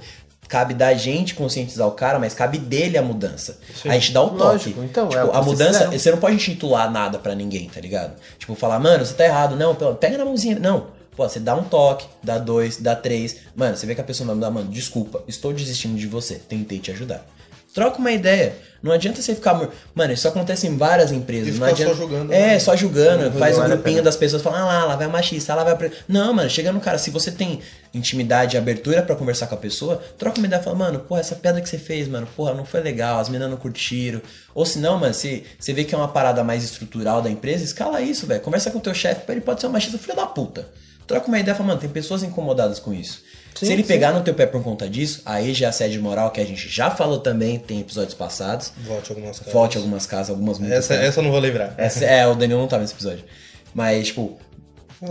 S2: Cabe da gente conscientizar o cara, mas cabe dele a mudança.
S3: Sim.
S2: a gente dá o toque.
S1: Lógico, então,
S2: Tipo,
S1: é o que
S2: a mudança, você não pode intitular nada pra ninguém, tá ligado? Tipo, falar, mano, você tá errado. Não, pega na mãozinha. Não. Pô, você dá um toque, dá dois, dá três. Mano, você vê que a pessoa vai mudar, mano, desculpa, estou desistindo de você. Tentei te ajudar. Troca uma ideia. Não adianta você ficar. Mano, isso acontece em várias empresas. Não
S3: ficar
S2: adianta...
S3: só julgando,
S2: É,
S3: né?
S2: só julgando.
S3: Não
S2: faz um grupinho das pessoas falando, ah lá, lá vai a machista, lá vai a. pre-". Não, mano, chega no cara, se você tem intimidade e abertura pra conversar com a pessoa, troca uma ideia e fala, mano, porra, essa pedra que você fez, mano, porra, não foi legal, as meninas não curtiram. Ou se não, mano, se você vê que é uma parada mais estrutural da empresa, escala isso, velho. Conversa com o teu chefe, ele pode ser um machista filho da puta. Troca uma ideia e fala, mano, tem pessoas incomodadas com isso.
S1: Sim,
S2: se ele
S1: sim.
S2: pegar no teu pé por conta disso, aí já é assédio moral, que a gente já falou também, tem episódios passados.
S3: Volte algumas casas.
S2: Volte algumas casas, algumas muitas
S3: Essa,
S2: casas.
S3: essa eu não vou lembrar.
S2: Essa- é, o Daniel não tava nesse episódio. Mas, tipo,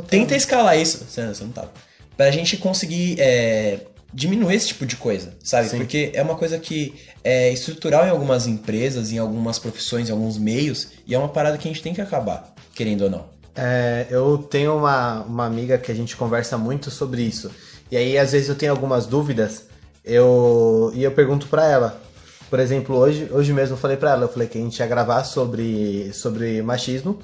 S2: tenta escalar isso. Você você não tava. Pra gente conseguir é, diminuir esse tipo de coisa, sabe?
S1: Sim.
S2: Porque é uma coisa que é estrutural em algumas empresas, em algumas profissões, em alguns meios, e é uma parada que a gente tem que acabar, querendo ou não.
S1: É, eu tenho uma, uma amiga que a gente conversa muito sobre isso. E aí, às vezes, eu tenho algumas dúvidas eu, e eu pergunto pra ela. Por exemplo, hoje, hoje mesmo eu falei pra ela, eu falei que a gente ia gravar sobre, sobre machismo.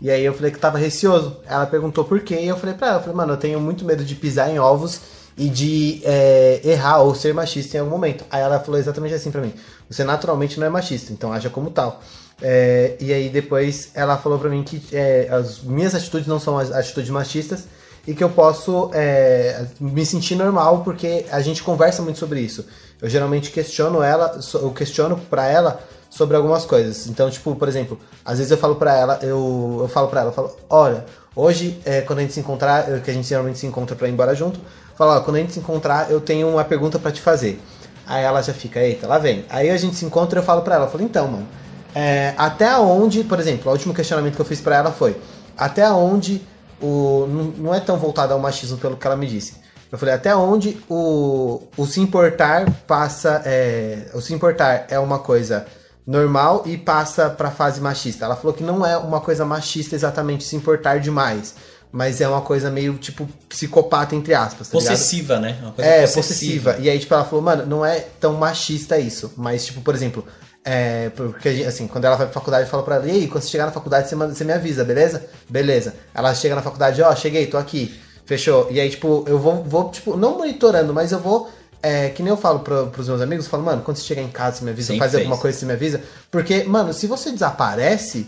S1: E aí eu falei que tava receoso. Ela perguntou por quê, e eu falei pra ela, eu falei, mano, eu tenho muito medo de pisar em ovos e de é, errar ou ser machista em algum momento. Aí ela falou exatamente assim pra mim: você naturalmente não é machista, então haja como tal. É, e aí depois ela falou pra mim que é, as minhas atitudes não são atitudes machistas e que eu posso é, me sentir normal porque a gente conversa muito sobre isso. Eu geralmente questiono ela, eu questiono pra ela sobre algumas coisas. Então, tipo, por exemplo, às vezes eu falo pra ela, eu, eu falo pra ela, eu falo, olha, hoje é, quando a gente se encontrar, que a gente geralmente se encontra pra ir embora junto, falo, quando a gente se encontrar, eu tenho uma pergunta pra te fazer. Aí ela já fica, eita, lá vem. Aí a gente se encontra e eu falo pra ela, eu falo, então, mano, é, até onde, por exemplo, o último questionamento que eu fiz pra ela foi, até onde o não, não é tão voltado ao machismo pelo que ela me disse. Eu falei, até onde o, o se importar passa, é, o se importar é uma coisa normal e passa pra fase machista. Ela falou que não é uma coisa machista exatamente se importar demais, mas é uma coisa meio tipo psicopata entre aspas, tá ligado?
S2: Possessiva, né? Uma coisa
S1: É, possessiva. E aí, tipo, ela falou, mano, não é tão machista isso. Mas, tipo, por exemplo, é, porque, assim, quando ela vai pra faculdade, eu falo pra ela, e aí, quando você chegar na faculdade, você, manda, você me avisa, beleza? Beleza. Ela chega na faculdade, ó, cheguei, tô aqui. Fechou. E aí, tipo, eu vou, vou tipo, não monitorando, mas eu vou. É, que nem eu falo pro, pros meus amigos, eu falo, mano, quando você chegar em casa, você me avisa,
S2: Sempre
S1: faz
S2: fez.
S1: alguma coisa, você me avisa. Porque, mano, se você desaparece,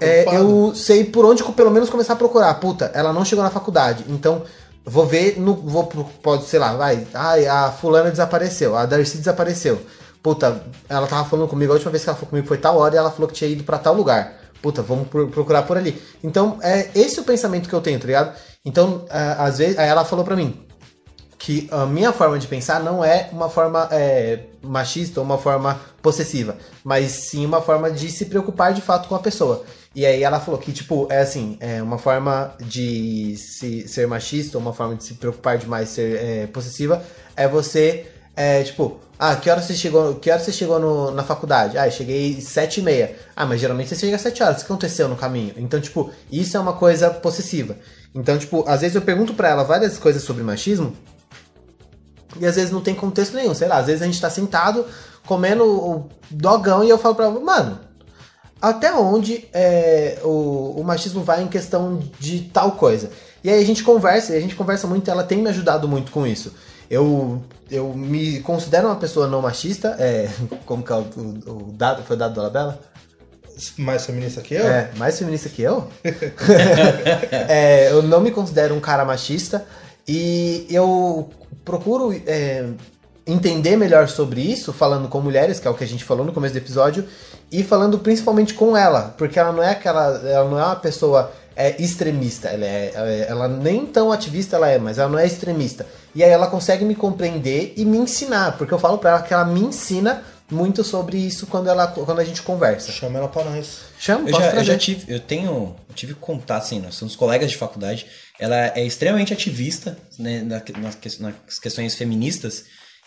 S1: é, eu sei por onde pelo menos começar a procurar. Puta, ela não chegou na faculdade. Então, vou ver no. Vou, pode, sei lá, vai. Ai, a fulana desapareceu, a Darcy desapareceu. Puta, ela tava falando comigo, a última vez que ela falou comigo foi tal hora e ela falou que tinha ido pra tal lugar. Puta, vamos pro- procurar por ali. Então, é esse o pensamento que eu tenho, tá ligado? Então, ah, às vezes, aí ela falou pra mim que a minha forma de pensar não é uma forma é, machista ou uma forma possessiva, mas sim uma forma de se preocupar de fato com a pessoa. E aí ela falou que, tipo, é assim, é uma forma de se, ser machista, uma forma de se preocupar demais, ser é, possessiva, é você, é, tipo, ah, que hora você chegou, que hora você chegou no- na faculdade? Ah, eu cheguei sete e meia. Ah, mas geralmente você chega às sete horas, o que aconteceu no caminho? Então, tipo, isso é uma coisa possessiva. Então, tipo, às vezes eu pergunto pra ela várias coisas sobre machismo, e às vezes não tem contexto nenhum, sei lá, às vezes a gente tá sentado comendo o dogão e eu falo pra ela, mano, até onde é, o, o machismo vai em questão de tal coisa? E aí a gente conversa, e a gente conversa muito, ela tem me ajudado muito com isso. Eu, eu me considero uma pessoa não machista, é, como que é o, o, o dado, foi o dado da Labela?
S3: Mais feminista que eu?
S1: É, mais feminista que eu? É, eu não me considero um cara machista e eu procuro é, entender melhor sobre isso, falando com mulheres, que é o que a gente falou no começo do episódio, e falando principalmente com ela, porque ela não é aquela, ela não é uma pessoa é, extremista, ela, é, ela, é- ela nem tão ativista ela é, mas ela não é extremista. E aí ela consegue me compreender e me ensinar, porque eu falo pra ela que ela me ensina muito sobre isso quando, ela, quando a gente conversa.
S3: Chama ela pra nós.
S1: Chama,
S2: Eu
S1: posso
S2: já, eu
S1: trazer.
S2: já tive, eu tenho, eu tive contato, assim, nós somos colegas de faculdade. Ela é extremamente ativista né, nas questões feministas.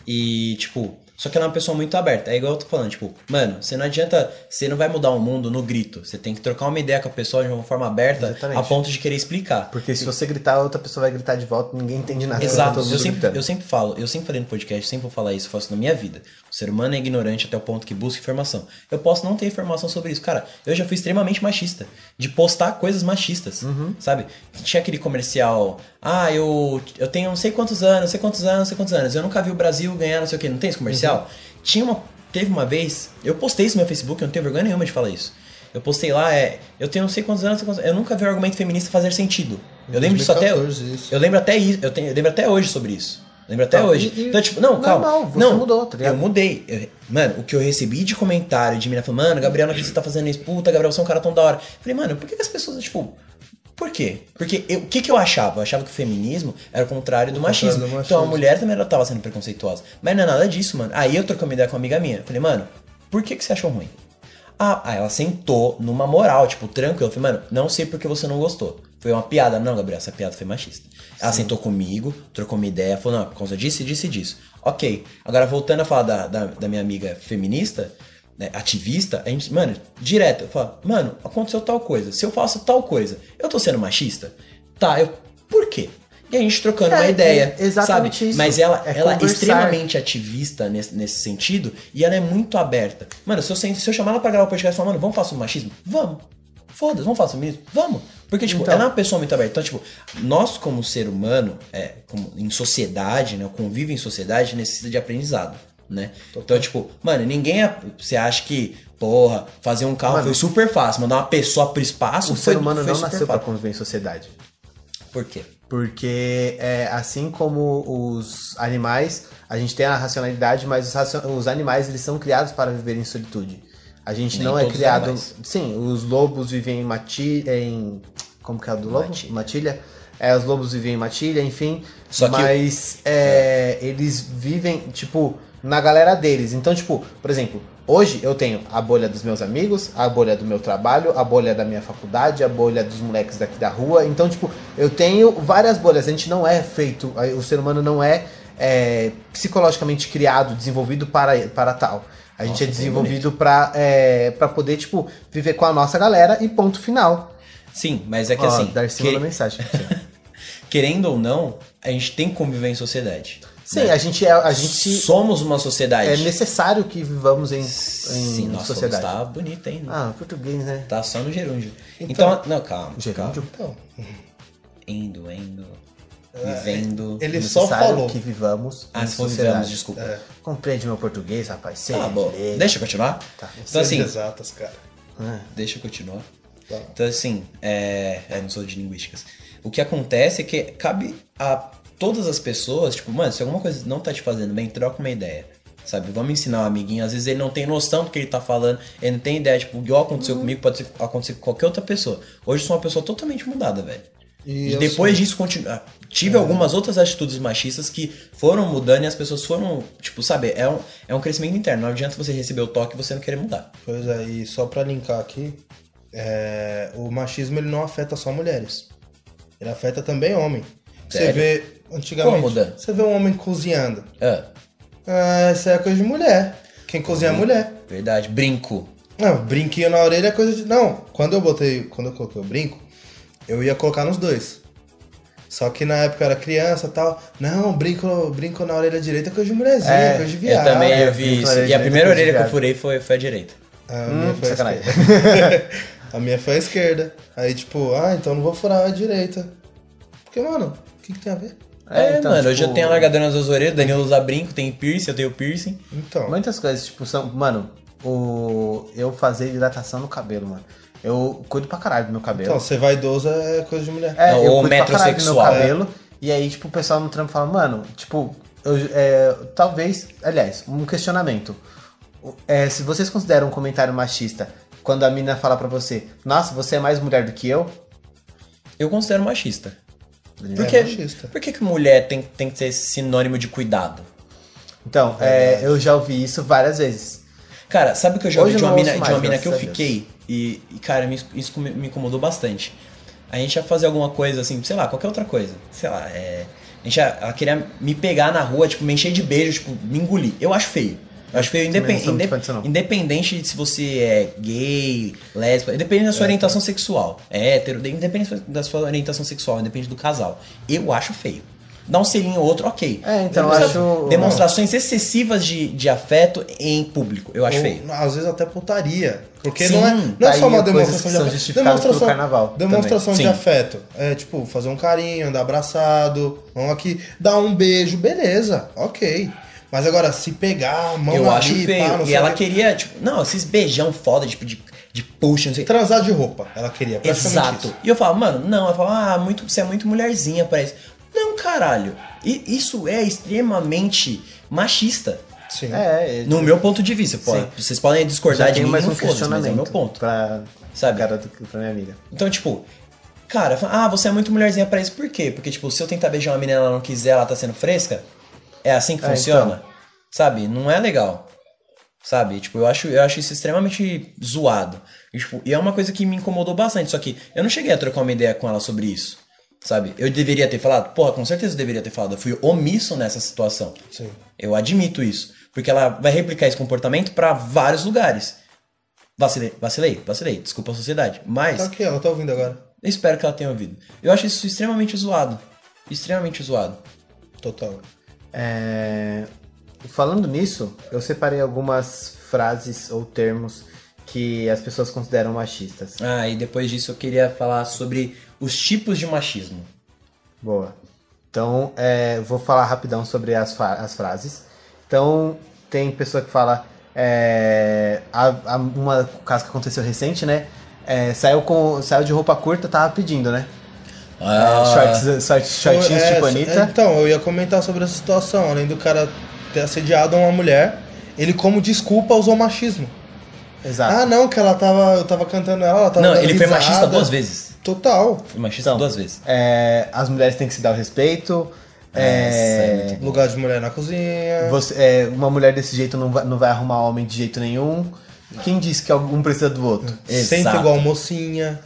S2: E, tipo, só que ela é uma pessoa muito aberta. É igual eu tô falando, tipo, mano, você não adianta, você não vai mudar o mundo no grito. Você tem que trocar uma ideia com a pessoa de uma forma aberta,
S1: Exatamente.
S2: a ponto de querer explicar.
S1: Porque se você gritar, a outra pessoa vai gritar de volta ninguém entende nada.
S2: Exato, eu sempre,
S1: gritando.
S2: eu sempre falo, eu sempre falei no podcast, sempre vou falar isso, faço na minha vida. O ser humano é ignorante até o ponto que busca informação. Eu posso não ter informação sobre isso. Cara, eu já fui extremamente machista. De postar coisas machistas.
S1: Uhum.
S2: Sabe? Tinha aquele comercial. Ah, eu, eu tenho não sei quantos anos, não sei quantos anos, não sei quantos anos. Eu nunca vi o Brasil ganhar não sei o que. Não tem esse comercial?
S1: Uhum.
S2: Tinha uma. Teve uma vez. Eu postei isso no meu Facebook, eu não tenho vergonha nenhuma de falar isso. Eu postei lá, é. Eu tenho não sei quantos anos, não sei quantos Eu nunca vi o argumento feminista fazer sentido. Eu lembro disso até.
S3: 2014 isso.
S2: Eu lembro até isso, eu, tenho, eu lembro até hoje sobre isso. Lembro até hoje.
S1: e-
S2: então, tipo, não, calma.
S1: normal, você
S2: não,
S1: mudou, tá ligado?
S2: Eu mudei. Eu- mano, o que eu recebi de comentário de menina falando, mano, Gabriel, não acredito que você tá fazendo isso. Puta, Gabriel, você é um cara tão da hora. Eu falei, mano, por que, que as pessoas, tipo. Por quê? Porque eu- o que, que eu achava? Eu achava que o feminismo era o contrário do,
S3: contrário
S2: machismo.
S3: do machismo.
S2: Então a mulher também ela tava sendo preconceituosa. Mas não é nada disso, mano. Aí eu troquei uma ideia com uma amiga minha. Falei, mano, por que, que você achou ruim? Ah, aí ela sentou numa moral, tipo, tranquilo. Eu falei, mano, não sei porque você não gostou. Foi uma piada. Não, Gabriel, essa piada foi machista. Ela sentou comigo, trocou uma ideia, falou, não, por causa disso, disso e disso. Ok. Agora, voltando a falar da, da, da minha amiga feminista, né, ativista, a gente, mano, direto, eu falo, mano, aconteceu tal coisa. Se eu faço tal coisa, eu tô sendo machista? Tá, eu. Por quê? E a gente trocando
S1: É,
S2: uma ideia.
S1: é exatamente
S2: sabe?
S1: isso.
S2: Mas ela,
S1: É
S2: ela é extremamente ativista nesse, nesse sentido e ela é muito aberta. Mano, se eu, se eu chamar ela pra gravar o podcast e falar, mano, vamos falar sobre machismo? Vamos. Foda-se, vamos falar sobre isso? Vamos. Porque, tipo,
S1: Então.
S2: ela é uma pessoa muito aberta. Então, tipo, nós como ser humano, é, como, em sociedade, né, o convívio em sociedade necessita de aprendizado, né? Então, tipo, mano, ninguém... é- Você acha que, porra, fazer um carro
S1: Mano,
S2: foi super fácil, mandar uma pessoa pro espaço
S1: O
S2: foi,
S1: ser humano
S2: foi
S1: não nasceu pra
S2: fácil.
S1: conviver em sociedade.
S2: Por quê?
S1: Porque é, assim como os animais, a gente tem a racionalidade, mas os, os animais eles são criados para viver em solitude. A gente
S2: Nem
S1: não é criado.
S2: animais.
S1: Sim, os lobos vivem em matilha. Em, como que é o do lobo?
S2: Matilha.
S1: Matilha. É, os lobos vivem em matilha, enfim.
S2: Só que-
S1: mas é, eles vivem, tipo, na galera deles. Então, tipo, por exemplo, hoje eu tenho a bolha dos meus amigos, a bolha do meu trabalho, a bolha da minha faculdade, a bolha dos moleques daqui da rua. Então, tipo, eu tenho várias bolhas. A gente não é feito, o ser humano não é, é, psicologicamente criado, desenvolvido para, para tal. A gente
S2: Nossa,
S1: é desenvolvido para é, pra poder, tipo, viver com a nossa galera e ponto final.
S2: Sim, mas é que
S1: Ó,
S2: assim...
S1: Darcy
S2: que-
S1: mensagem.
S2: querendo ou não, a gente tem que conviver em sociedade.
S1: Sim,
S2: né?
S1: a gente é. A gente
S2: Somos uma sociedade.
S1: é necessário que vivamos em, em
S2: Sim, nossa,
S1: sociedade.
S2: tá bonito, hein?
S1: Ah, português, né?
S2: Tá só no gerúndio. Então, não, calma.
S1: Gerúndio?
S2: calma.
S3: Então,
S2: Indo, indo, vivendo.
S3: ele só falou.
S1: que vivamos
S2: Ah,
S1: em
S2: se fosse desculpa.
S3: É,
S1: Compreende meu português, rapaz. Sei,
S2: Tá bom.
S1: sei.
S2: Deixa eu continuar?
S1: Tá.
S2: Então, assim,
S3: exatas, cara.
S1: Ah,
S2: deixa eu continuar.
S3: Tá.
S2: Então, assim, é... eu não sou de linguísticas. O que acontece é que cabe a todas as pessoas, tipo, mano, se alguma coisa não tá te fazendo bem, troca uma ideia. Sabe? Vamos ensinar um amiguinho. Às vezes ele não tem noção do que ele tá falando, ele não tem ideia. Tipo, igual aconteceu
S1: Uhum.
S2: comigo, pode acontecer com qualquer outra pessoa. Hoje eu sou uma pessoa totalmente mudada, velho.
S3: E
S2: E depois
S3: sou-
S2: disso, continu... ah, tive algumas outras atitudes machistas que foram mudando e as pessoas foram, tipo, sabe, é um, é um crescimento interno. Não adianta você receber o toque e você não querer mudar.
S3: Pois é, e só pra linkar aqui, é, o machismo ele não afeta só mulheres. Ele afeta também homem. Você
S2: Sério?
S3: vê, antigamente,
S2: Como, Dan?
S3: você vê um homem cozinhando.
S2: Ah,
S3: Ah, isso é coisa de mulher. Quem cozinha é mulher.
S2: verdade. Brinco.
S3: Não, brinquinho na orelha é coisa de. Não, quando eu botei. Quando eu coloquei o brinco, eu ia colocar nos dois. Só que na época eu era criança e tal. Não, brinco, brinco na orelha direita coisa de mulherzinha,
S1: É,
S3: coisa de
S2: Eu
S3: viado.
S2: também
S1: é,
S2: eu vi isso. E a
S1: direita,
S2: primeira orelha que eu furei foi, foi a direita.
S3: A minha
S1: Hum,
S3: foi a
S1: sacanagem.
S3: esquerda. a minha foi a esquerda. Aí, tipo, ah, então não vou furar a direita. Porque, mano, o que, que tem a ver?
S2: É,
S1: então,
S2: mano, hoje
S1: tipo,
S2: eu tenho alargador nas duas orelhas, Danilo usa brinco, tem piercing, eu tenho piercing.
S3: Então.
S1: Muitas coisas, tipo, são. Mano, o. Eu fazer hidratação no cabelo, mano. Eu cuido pra caralho do meu cabelo.
S3: Então, ser vaidoso é coisa de mulher.
S1: É,
S2: Ou
S1: eu cuido pra caralho do meu cabelo. E aí, tipo, o pessoal no trampo fala, mano, tipo, eu, é, talvez, aliás, um questionamento. É, se vocês consideram um comentário machista quando a mina fala pra você, nossa, você é mais mulher do que eu?
S2: Eu considero machista. Por
S3: É
S2: que,
S3: machista.
S2: por que, que mulher tem, tem que ser sinônimo de cuidado?
S1: Então, é, eu já ouvi isso várias vezes.
S2: Cara, sabe o que eu já ouvi de uma mina, de uma mina que eu fiquei? E, e, cara, isso me incomodou bastante. A gente ia fazer alguma coisa assim, sei lá, qualquer outra coisa. Sei lá, é. A gente ia, ela queria me pegar na rua, tipo, me encher de beijo, tipo, me engolir. Eu acho feio. Eu acho feio,
S1: Também não
S2: independ,
S1: sou muito
S2: indep-
S1: fã disso, não.
S2: independente de se você é gay, lésbica, independente da sua orientação sexual. É hétero, independente da sua orientação sexual, independe do casal. Eu acho feio. Dar um selinho ou outro, ok.
S1: É, então, eu acho-
S2: Demonstrações excessivas de, de afeto em público. Eu acho
S3: Ou,
S2: feio.
S3: Às vezes até putaria. Porque
S2: Sim,
S3: não é, não
S1: tá
S3: é só uma demonstração
S1: que
S3: de afeto.
S1: pelo carnaval
S3: Demonstração de afeto. É tipo, fazer um carinho, andar abraçado, vamos aqui, dar um beijo, beleza, ok. Mas agora, se pegar a mão
S2: eu
S3: ali,
S2: acho feio.
S3: pá,
S2: e ela
S3: o quê.
S2: queria, tipo, não, esses beijão foda, tipo, de, de push, não sei.
S3: Transar de roupa, ela queria.
S2: Exato.
S3: isso.
S2: E eu falo, mano, não, ela fala, ah, muito, você é muito mulherzinha, parece. Não, caralho. E isso é extremamente machista.
S3: Sim.
S1: É,
S2: No meu ponto de vista.
S1: Sim.
S2: Vocês podem discordar de mim,
S1: mais
S2: não
S1: um
S2: foda mas é o
S1: questionamento
S2: meu ponto.
S1: pra,
S2: Sabe?
S1: cara do- pra minha amiga.
S2: Então, tipo, cara, ah, você é muito mulherzinha pra isso, por quê? Porque, tipo, se eu tentar beijar uma menina e ela não quiser, ela tá sendo fresca, é assim que
S1: É,
S2: funciona. Sabe? Não é legal. Sabe? Tipo, eu acho, eu acho isso extremamente zoado. E, tipo, e é uma coisa que me incomodou bastante. Só que eu não cheguei a trocar uma ideia com ela sobre isso. Sabe? Eu deveria ter falado? Porra, com certeza eu deveria ter falado. Eu fui omisso nessa situação.
S3: Sim.
S2: Eu admito isso. Porque ela vai replicar esse comportamento pra vários lugares. Vacilei, vacilei, vacilei. Desculpa a sociedade. Mas.
S3: Tá aqui, ela tá ouvindo agora.
S2: Espero que ela tenha ouvido. Eu acho isso extremamente zoado. Extremamente zoado.
S3: Total.
S1: É, Falando nisso, eu separei algumas frases ou termos que as pessoas consideram machistas.
S2: Ah, e depois disso eu queria falar sobre os tipos de machismo.
S1: Boa. Então, é, vou falar rapidão sobre as, as frases. Então, tem pessoa que fala. É, a- a- uma caso que aconteceu recente, né? É, saiu, com, saiu de roupa curta, tava pedindo, né?
S2: Ah,
S1: shorts, shorts, shortinhos
S3: É,
S1: tipo
S3: é,
S1: Anitta.
S3: Então, eu ia comentar sobre essa situação. Além do cara ter assediado uma mulher, ele, como desculpa, usou machismo.
S1: Exato.
S3: Ah, não, que ela tava. Eu tava cantando ela, ela tava.
S2: Não, ele foi
S3: risada.
S2: machista duas vezes.
S3: Total.
S2: Foi machista
S1: Então,
S2: duas vezes.
S1: É, as mulheres têm que se dar o respeito. É,
S2: Essa é
S3: Lugar de mulher na cozinha.
S1: você- é, uma mulher desse jeito não vai, não vai arrumar homem de jeito nenhum. Quem disse que um precisa do outro?
S3: Senta
S2: Exato.
S3: igual mocinha.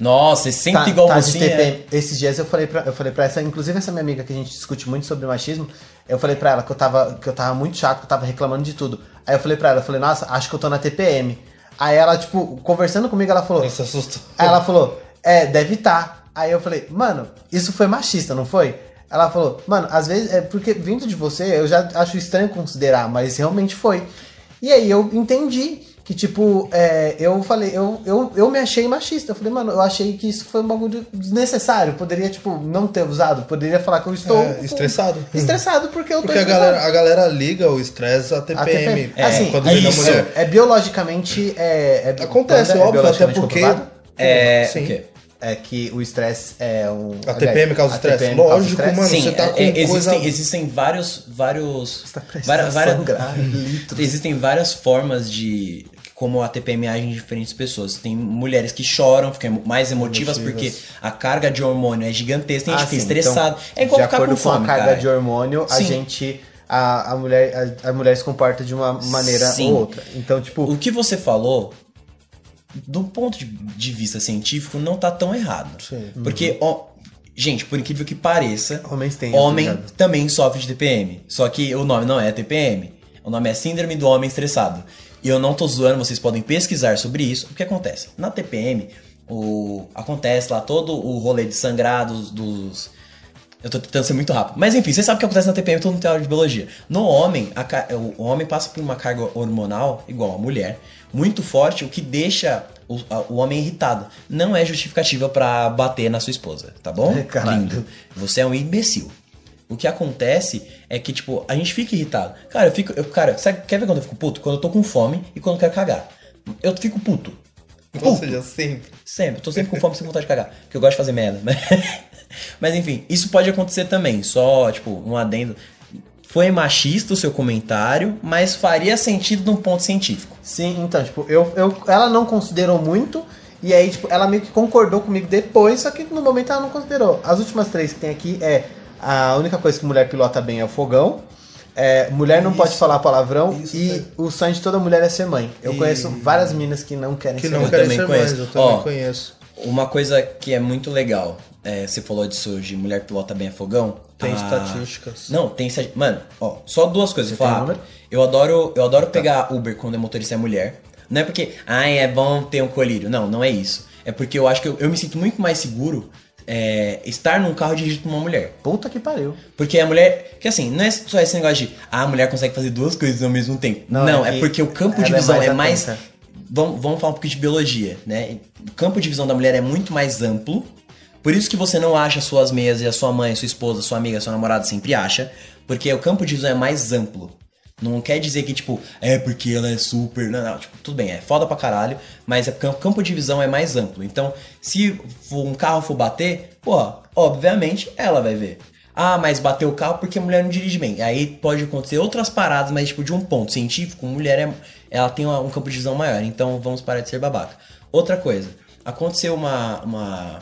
S2: Nossa, esse sempre
S1: Tá-
S2: igual
S1: tá de
S2: mocinha.
S1: TPM. Esses dias eu falei pra, eu falei pra essa, inclusive essa minha amiga que a gente discute muito sobre machismo, eu falei pra ela que eu tava, que eu tava muito chato, que eu tava reclamando de tudo. Aí eu falei pra ela, eu falei, nossa, acho que eu tô na TPM. Aí ela, tipo, conversando comigo, ela falou.
S3: Se assustou.
S1: Aí ela falou, é, deve estar. Aí eu falei, mano, isso foi machista, não foi? Ela falou, mano, às vezes é porque vindo de você, eu já acho estranho considerar, mas realmente foi. E aí eu entendi que, tipo, é, eu falei, eu, eu, eu me achei machista. Eu falei, mano, eu achei que isso foi um bagulho desnecessário. Poderia, tipo, não ter usado. Poderia falar que eu estou.
S3: É, estressado.
S1: Estressado porque eu tô
S3: Porque a galera, a galera liga o estresse à
S1: A
S3: TPM.
S1: TPM.
S2: É,
S1: assim,
S3: quando
S1: é, isso,
S3: mulher.
S1: é biologicamente. É, é-
S3: Acontece,
S1: é
S3: óbvio, até porque.
S2: É,
S3: Sim.
S2: o quê?
S1: É que o estresse é um.
S3: A TPM causa estresse?
S1: TPM causa
S3: Lógico,
S1: estresse.
S3: mano.
S2: Sim,
S3: você tá
S2: é-
S3: com
S2: é- existem,
S3: coisa-
S2: existem vários. vários
S1: Você tá
S2: várias, várias-. Existem várias formas de. Como a TPM age em diferentes pessoas. Tem mulheres que choram, ficam mais emotivas,
S3: Emotivas.
S2: porque a carga de hormônio é gigantesca, tem gente
S1: Ah,
S2: que fica
S1: sim,
S2: estressado.
S1: então,
S2: é igual
S1: de acordo
S2: com
S1: com,
S2: fome,
S1: a carga
S2: cara.
S1: de hormônio, a
S2: Sim.
S1: gente. A, a, mulher, a, a mulher se comporta de uma maneira
S2: Sim.
S1: ou outra. Então, tipo.
S2: O que você falou, do ponto de, de vista científico, não tá tão errado.
S3: Sim.
S2: Porque, ó, gente, por incrível que pareça,
S1: Homens têm.
S2: homem
S1: obrigado.
S2: também sofre de TPM. Só que o nome não é TPM. O nome é Síndrome do Homem Estressado. E eu não tô zoando, vocês podem pesquisar sobre isso. O que acontece? Na TPM, o, acontece lá todo o rolê de sangrados dos, Eu tô tentando ser muito rápido. Mas enfim, você sabe o que acontece na TPM, todo mundo tem aula de biologia. No homem, a o homem passa por uma carga hormonal, igual a mulher, muito forte, o que deixa o, a- o homem irritado. Não é justificativa pra bater na sua esposa, tá bom?
S1: Caralho.
S2: Lindo. Você é um imbecil. O que acontece é que, tipo, a gente fica irritado. Cara, eu fico. Eu, cara, sabe, quer ver quando eu fico puto? Quando eu tô com fome e quando eu quero cagar. Eu fico puto.
S3: Ou seja, sempre.
S2: Sempre, tô sempre com fome sem vontade de cagar. Porque eu gosto de fazer merda. né? Mas enfim, isso pode acontecer também. Só, tipo, um adendo. Foi machista o seu comentário, mas faria sentido num ponto científico.
S1: Sim, então, tipo, eu, eu, ela não considerou muito. E aí, tipo, ela meio que concordou comigo depois, só que no momento ela não considerou. As últimas três que tem aqui é a única coisa que mulher pilota bem é o fogão. É, mulher não
S3: Isso,
S1: pode falar palavrão
S3: isso,
S1: e
S3: velho.
S1: o sonho de toda mulher é ser mãe. Eu
S3: E-
S1: conheço várias minas que não querem
S3: Que
S1: ser
S3: não
S1: mãe.
S3: querem
S2: também
S3: ser mães,
S2: conheço.
S3: eu também
S2: Ó,
S3: conheço.
S2: Uma coisa que é muito legal, é, você falou disso de mulher que pilota bem a fogão.
S3: Tem
S2: a-
S3: estatísticas.
S2: Não, tem estatísticas. Mano, ó, só duas coisas. Falar
S1: tem número?
S2: Eu adoro, eu adoro pegar Uber quando a motorista é mulher. Não é porque, ai, é bom ter um colírio. Não, não é isso. É porque eu acho que eu, eu me sinto muito mais seguro é, estar num carro dirigido por uma mulher.
S1: Puta que pariu.
S2: Porque a mulher. Que assim, não é só esse negócio de. Ah, a mulher consegue fazer duas coisas ao mesmo tempo.
S1: Não,
S2: Não,
S1: é
S2: é,
S1: que
S2: porque o campo de
S1: é
S2: visão
S1: mais
S2: é mais. Vamos, vamos falar um pouquinho de biologia, né? O campo de visão da mulher é muito mais amplo. Por isso que você não acha suas meias e a sua mãe, sua esposa, sua amiga, sua namorada sempre acha. Porque o campo de visão é mais amplo. Não quer dizer que, tipo, é porque ela é super. Não, não, tipo, tudo bem, é foda pra caralho, mas é porque o campo de visão é mais amplo. Então, se um carro for bater, pô, obviamente ela vai ver. Ah, mas bateu o carro porque a mulher não dirige bem. Aí pode acontecer outras paradas, mas, tipo, de um ponto científico, mulher é, ela tem um campo de visão maior. Então, vamos parar de ser babaca. Outra coisa, aconteceu uma. uma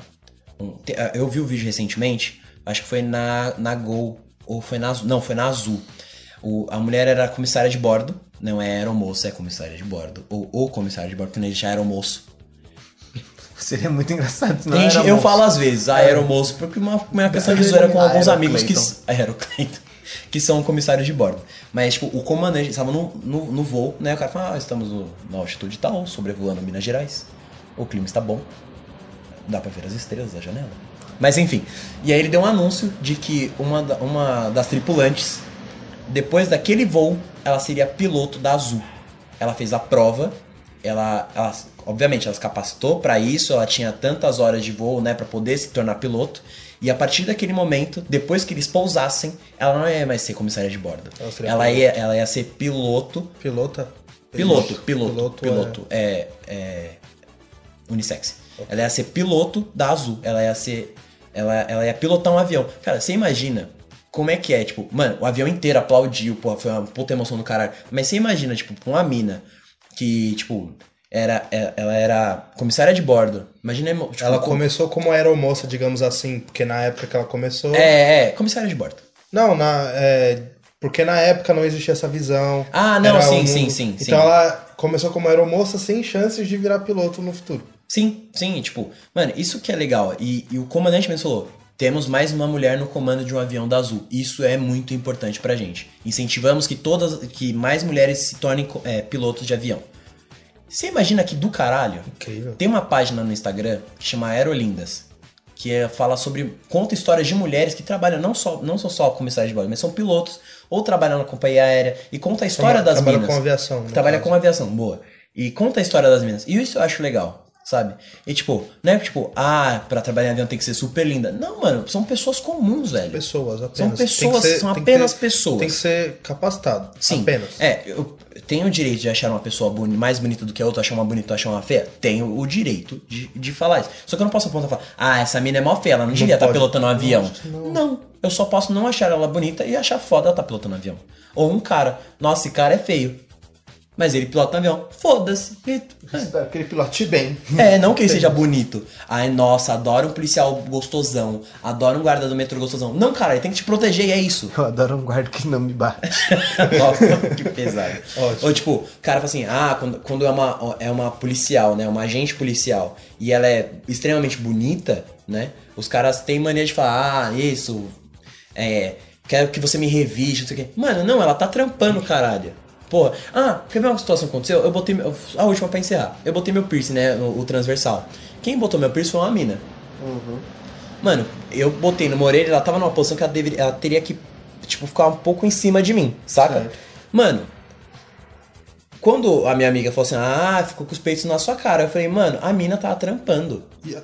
S2: um- eu vi o vídeo recentemente, acho que foi na, na Gol, ou foi na. Não, foi na Azul. O- a mulher era comissária de bordo, não é aeromoça, é comissária de bordo. Ou o comissário de bordo, porque não existe aeromoço.
S1: Seria muito engraçado se não
S2: Tem
S1: era
S2: gente- eu
S1: moço.
S2: falo às vezes, aeromoço, porque uma, uma questão de zoeira com alguns amigos que.
S1: Aerocleiton.
S2: Que são comissários de bordo. Mas, tipo, o comandante estava no, no, no voo, né? O cara falou, ah, estamos no, na altitude tal, sobrevoando Minas Gerais. O clima está bom. Dá pra ver as estrelas da janela. Mas enfim. E aí ele deu um anúncio de que uma, uma das tripulantes, depois daquele voo, ela seria piloto da Azul. Ela fez a prova, ela, ela obviamente, ela se capacitou para isso, ela tinha tantas horas de voo, né, para poder se tornar piloto. E a partir daquele momento, depois que eles pousassem, ela não ia mais ser comissária de bordo.
S3: Ela
S2: Ela ia, ela ia ser piloto.
S3: Pilota?
S2: Piloto, piloto,
S3: Piloto
S2: piloto. É, é unissex. Ela ia ser piloto da Azul. Ela ia ser. Ela, ela ia pilotar um avião. Cara, você imagina como é que é? Tipo, mano, o avião inteiro aplaudiu, pô, foi uma puta emoção do caralho. Mas você imagina, tipo, com uma mina que, tipo, era, é- ela era comissária de bordo. Imagina. Tipo,
S3: Ela
S2: com-
S3: começou como aeromoça, digamos assim, porque na época que ela começou.
S2: É, é, comissária de bordo.
S3: Não, na, é, porque na época não existia essa visão.
S2: Ah, não, sim,
S3: um-
S2: sim, sim,
S3: Então
S2: sim.
S3: ela começou como aeromoça sem chances de virar piloto no futuro.
S2: Sim, sim, tipo, mano, isso que é legal. E, e o comandante mesmo falou: temos mais uma mulher no comando de um avião da Azul. Isso é muito importante pra gente. Incentivamos que todas, que mais mulheres se tornem é, pilotos de avião. Você imagina que do caralho?
S3: Incrível.
S2: Tem uma página no Instagram que chama Aerolindas, que é, fala sobre. conta histórias de mulheres que trabalham não só, não são só comissários de bordo, mas são pilotos ou trabalham na companhia aérea e conta a história das
S3: Trabalha
S2: minas.
S3: com aviação.
S2: Trabalha
S3: caso.
S2: com aviação, boa. E conta a história das minas. E isso eu acho legal, sabe? E tipo, não é tipo, ah, pra trabalhar em avião tem que ser super linda. Não, mano, são pessoas comuns, velho.
S3: Pessoas apenas.
S2: São pessoas,
S3: ser-
S2: são apenas
S3: ter-
S2: pessoas.
S3: Tem que ser capacitado.
S2: Sim.
S3: Apenas.
S2: É, eu tenho o direito de achar uma pessoa boni- mais bonita do que a outra, achar uma bonita, achar uma feia? Tenho o direito de, de falar isso. Só que eu não posso apontar e falar, ah, essa mina é mó feia, ela não, devia estar
S3: pode.
S2: pilotando um avião.
S3: Não.
S2: Não, eu só posso não achar ela bonita e achar foda ela estar pilotando um avião. Ou um cara, nossa, esse cara é feio. Mas ele pilota um avião. Foda-se.
S1: Espero que ele pilote bem.
S2: É, não que ele seja bonito. Ai, nossa, adoro um policial gostosão. Adoro um guarda do metrô gostosão. Não, cara, ele tem que te proteger e é isso.
S1: Eu adoro um guarda que não me bate.
S2: Nossa, que pesado.
S3: Ótimo.
S2: Ou tipo, o cara fala assim, ah, quando, quando é, uma, é uma policial, né? Uma agente policial, e ela é extremamente bonita, né? Os caras têm mania de falar, ah, isso, é, quero que você me reviste, não sei o quê. Mano, não, ela tá trampando, caralho. Porra, ah, quer ver uma situação que aconteceu? Eu botei, a última pra encerrar, eu botei meu piercing, né, o, o transversal. Quem botou meu piercing foi uma mina. Mano, eu botei numa orelha, ela tava numa posição que ela, deveria, ela teria que, tipo, ficar um pouco em cima de mim, saca?
S3: Certo.
S2: Mano, quando a minha amiga falou assim, ah, ficou com os peitos na sua cara, eu falei, mano, a mina tava trampando.
S3: E-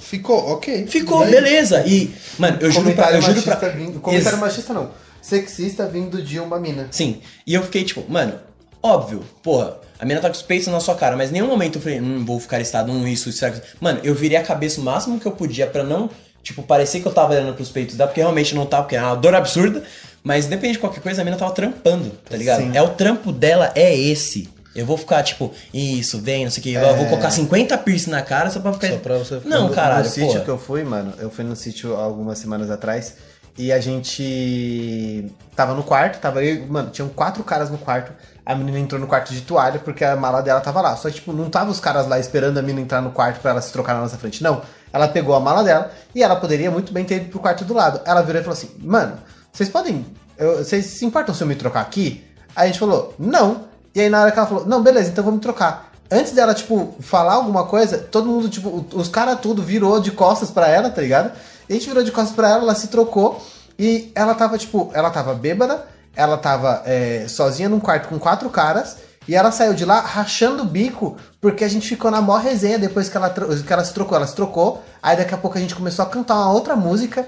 S3: Ficou, ok.
S2: Ficou, beleza. E, mano, eu juro pra. Eu juro pra...
S1: vindo. Comentário
S2: Ex-
S1: machista não. Sexista vindo de uma mina.
S2: Sim. E eu fiquei tipo, mano, óbvio, porra, a mina tá com os peitos na sua cara, mas em nenhum momento eu falei, hum, vou ficar estado, hum, isso, isso, isso. Mano, eu virei a cabeça o máximo que eu podia pra não, tipo, parecer que eu tava olhando pros peitos dela, porque realmente não tava, porque é uma dor absurda. Mas independente de qualquer coisa, a mina tava trampando, tá ligado?
S1: Sim.
S2: É o trampo dela, é esse. Eu vou ficar, tipo, isso, vem, não sei o que, eu vou colocar 50 piercing na cara só pra ficar.
S3: Só pra você ficar-
S2: Não,
S1: no,
S2: caralho,
S1: no sítio
S2: porra.
S1: que eu fui, mano, eu fui no sítio algumas semanas atrás e a gente tava no quarto, tava eu, mano, tinham quatro caras no quarto. A menina entrou no quarto de toalha porque a mala dela tava lá. Só que, tipo, não tava os caras lá esperando a menina entrar no quarto pra ela se trocar na nossa frente. Não. Ela pegou a mala dela e ela poderia muito bem ter ido pro quarto do lado. Ela virou e falou assim: Mano, vocês podem. eu- vocês se importam se eu me trocar aqui? Aí a gente falou: Não. E aí na hora que ela falou: Não, beleza, então vamos trocar. Antes dela, tipo, falar alguma coisa, todo mundo, tipo, os caras tudo virou de costas pra ela, tá ligado? A gente virou de costas pra ela, ela se trocou e ela tava, tipo, ela tava bêbada, ela tava é, sozinha num quarto com quatro caras e ela saiu de lá rachando o bico porque a gente ficou na maior resenha depois que ela, que ela se trocou. Ela se trocou, aí daqui a pouco a gente começou a cantar uma outra música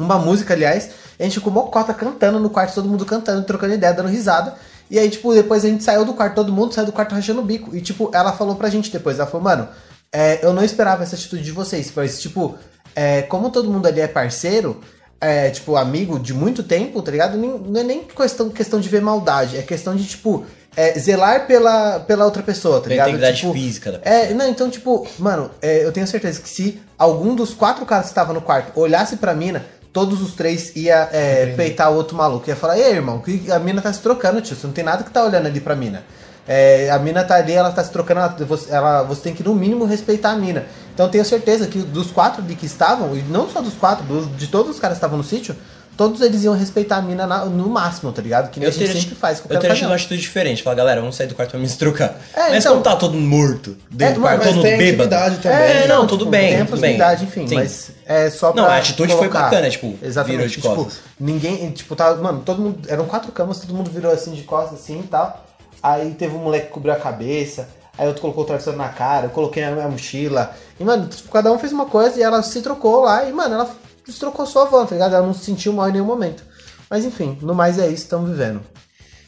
S1: uma música, aliás, a gente ficou mocota cantando no quarto, todo mundo cantando, trocando ideia, dando risada. E aí, tipo, depois a gente saiu do quarto, todo mundo saiu do quarto rachando o bico. E, tipo, ela falou pra gente depois, ela falou, mano, é, eu não esperava essa atitude de vocês, mas, tipo, é, como todo mundo ali é parceiro, é, tipo, amigo de muito tempo, tá ligado? Nem- não é nem questão, questão de ver maldade, é questão de, tipo, é, zelar pela, pela outra pessoa, tá ligado?
S2: integridade
S1: Tipo,
S2: física da
S1: é, não, então, tipo, mano, é, eu tenho certeza que se algum dos quatro caras que estavam no quarto olhasse pra mina, todos os três ia é, peitar o outro maluco. Ia falar, ei, irmão, que a mina tá se trocando, tio. Você não tem nada que tá olhando ali pra mina. É, a mina tá ali, ela tá se trocando, ela, você, ela- você tem que no mínimo respeitar a mina. Então eu tenho certeza que dos quatro ali que estavam, e não só dos quatro, dos- de todos os caras que estavam no sítio, todos eles iam respeitar a mina na- no máximo, tá ligado? Que nem a gente sempre faz com
S2: eu teria tido uma atitude diferente. Falar, galera, vamos sair do quarto pra me se trocar.
S1: É,
S2: mas
S1: então-
S2: como tá todo morto, dentro do
S1: mas
S2: quarto, todo bêbado.
S3: intimidade também.
S2: É, não, tudo
S1: tipo,
S2: bem,
S1: Tem
S2: tudo bem.
S1: enfim,
S2: Sim.
S1: mas é só pra
S2: Não, a atitude foi
S1: colocar.
S2: bacana, tipo,
S1: Exatamente.
S2: virou de
S1: tipo,
S2: costas.
S1: ninguém, tipo, tá, mano, todo mundo, eram quatro camas, todo mundo virou assim de costas assim e tal. Aí teve um moleque que cobriu a cabeça, aí outro colocou o travesseiro na cara, eu coloquei a minha mochila. E, mano, cada um fez uma coisa e ela se trocou lá e, mano, ela se trocou só a van, tá ligado? Ela não se sentiu mal em nenhum momento. Mas enfim, no mais é isso, estamos vivendo.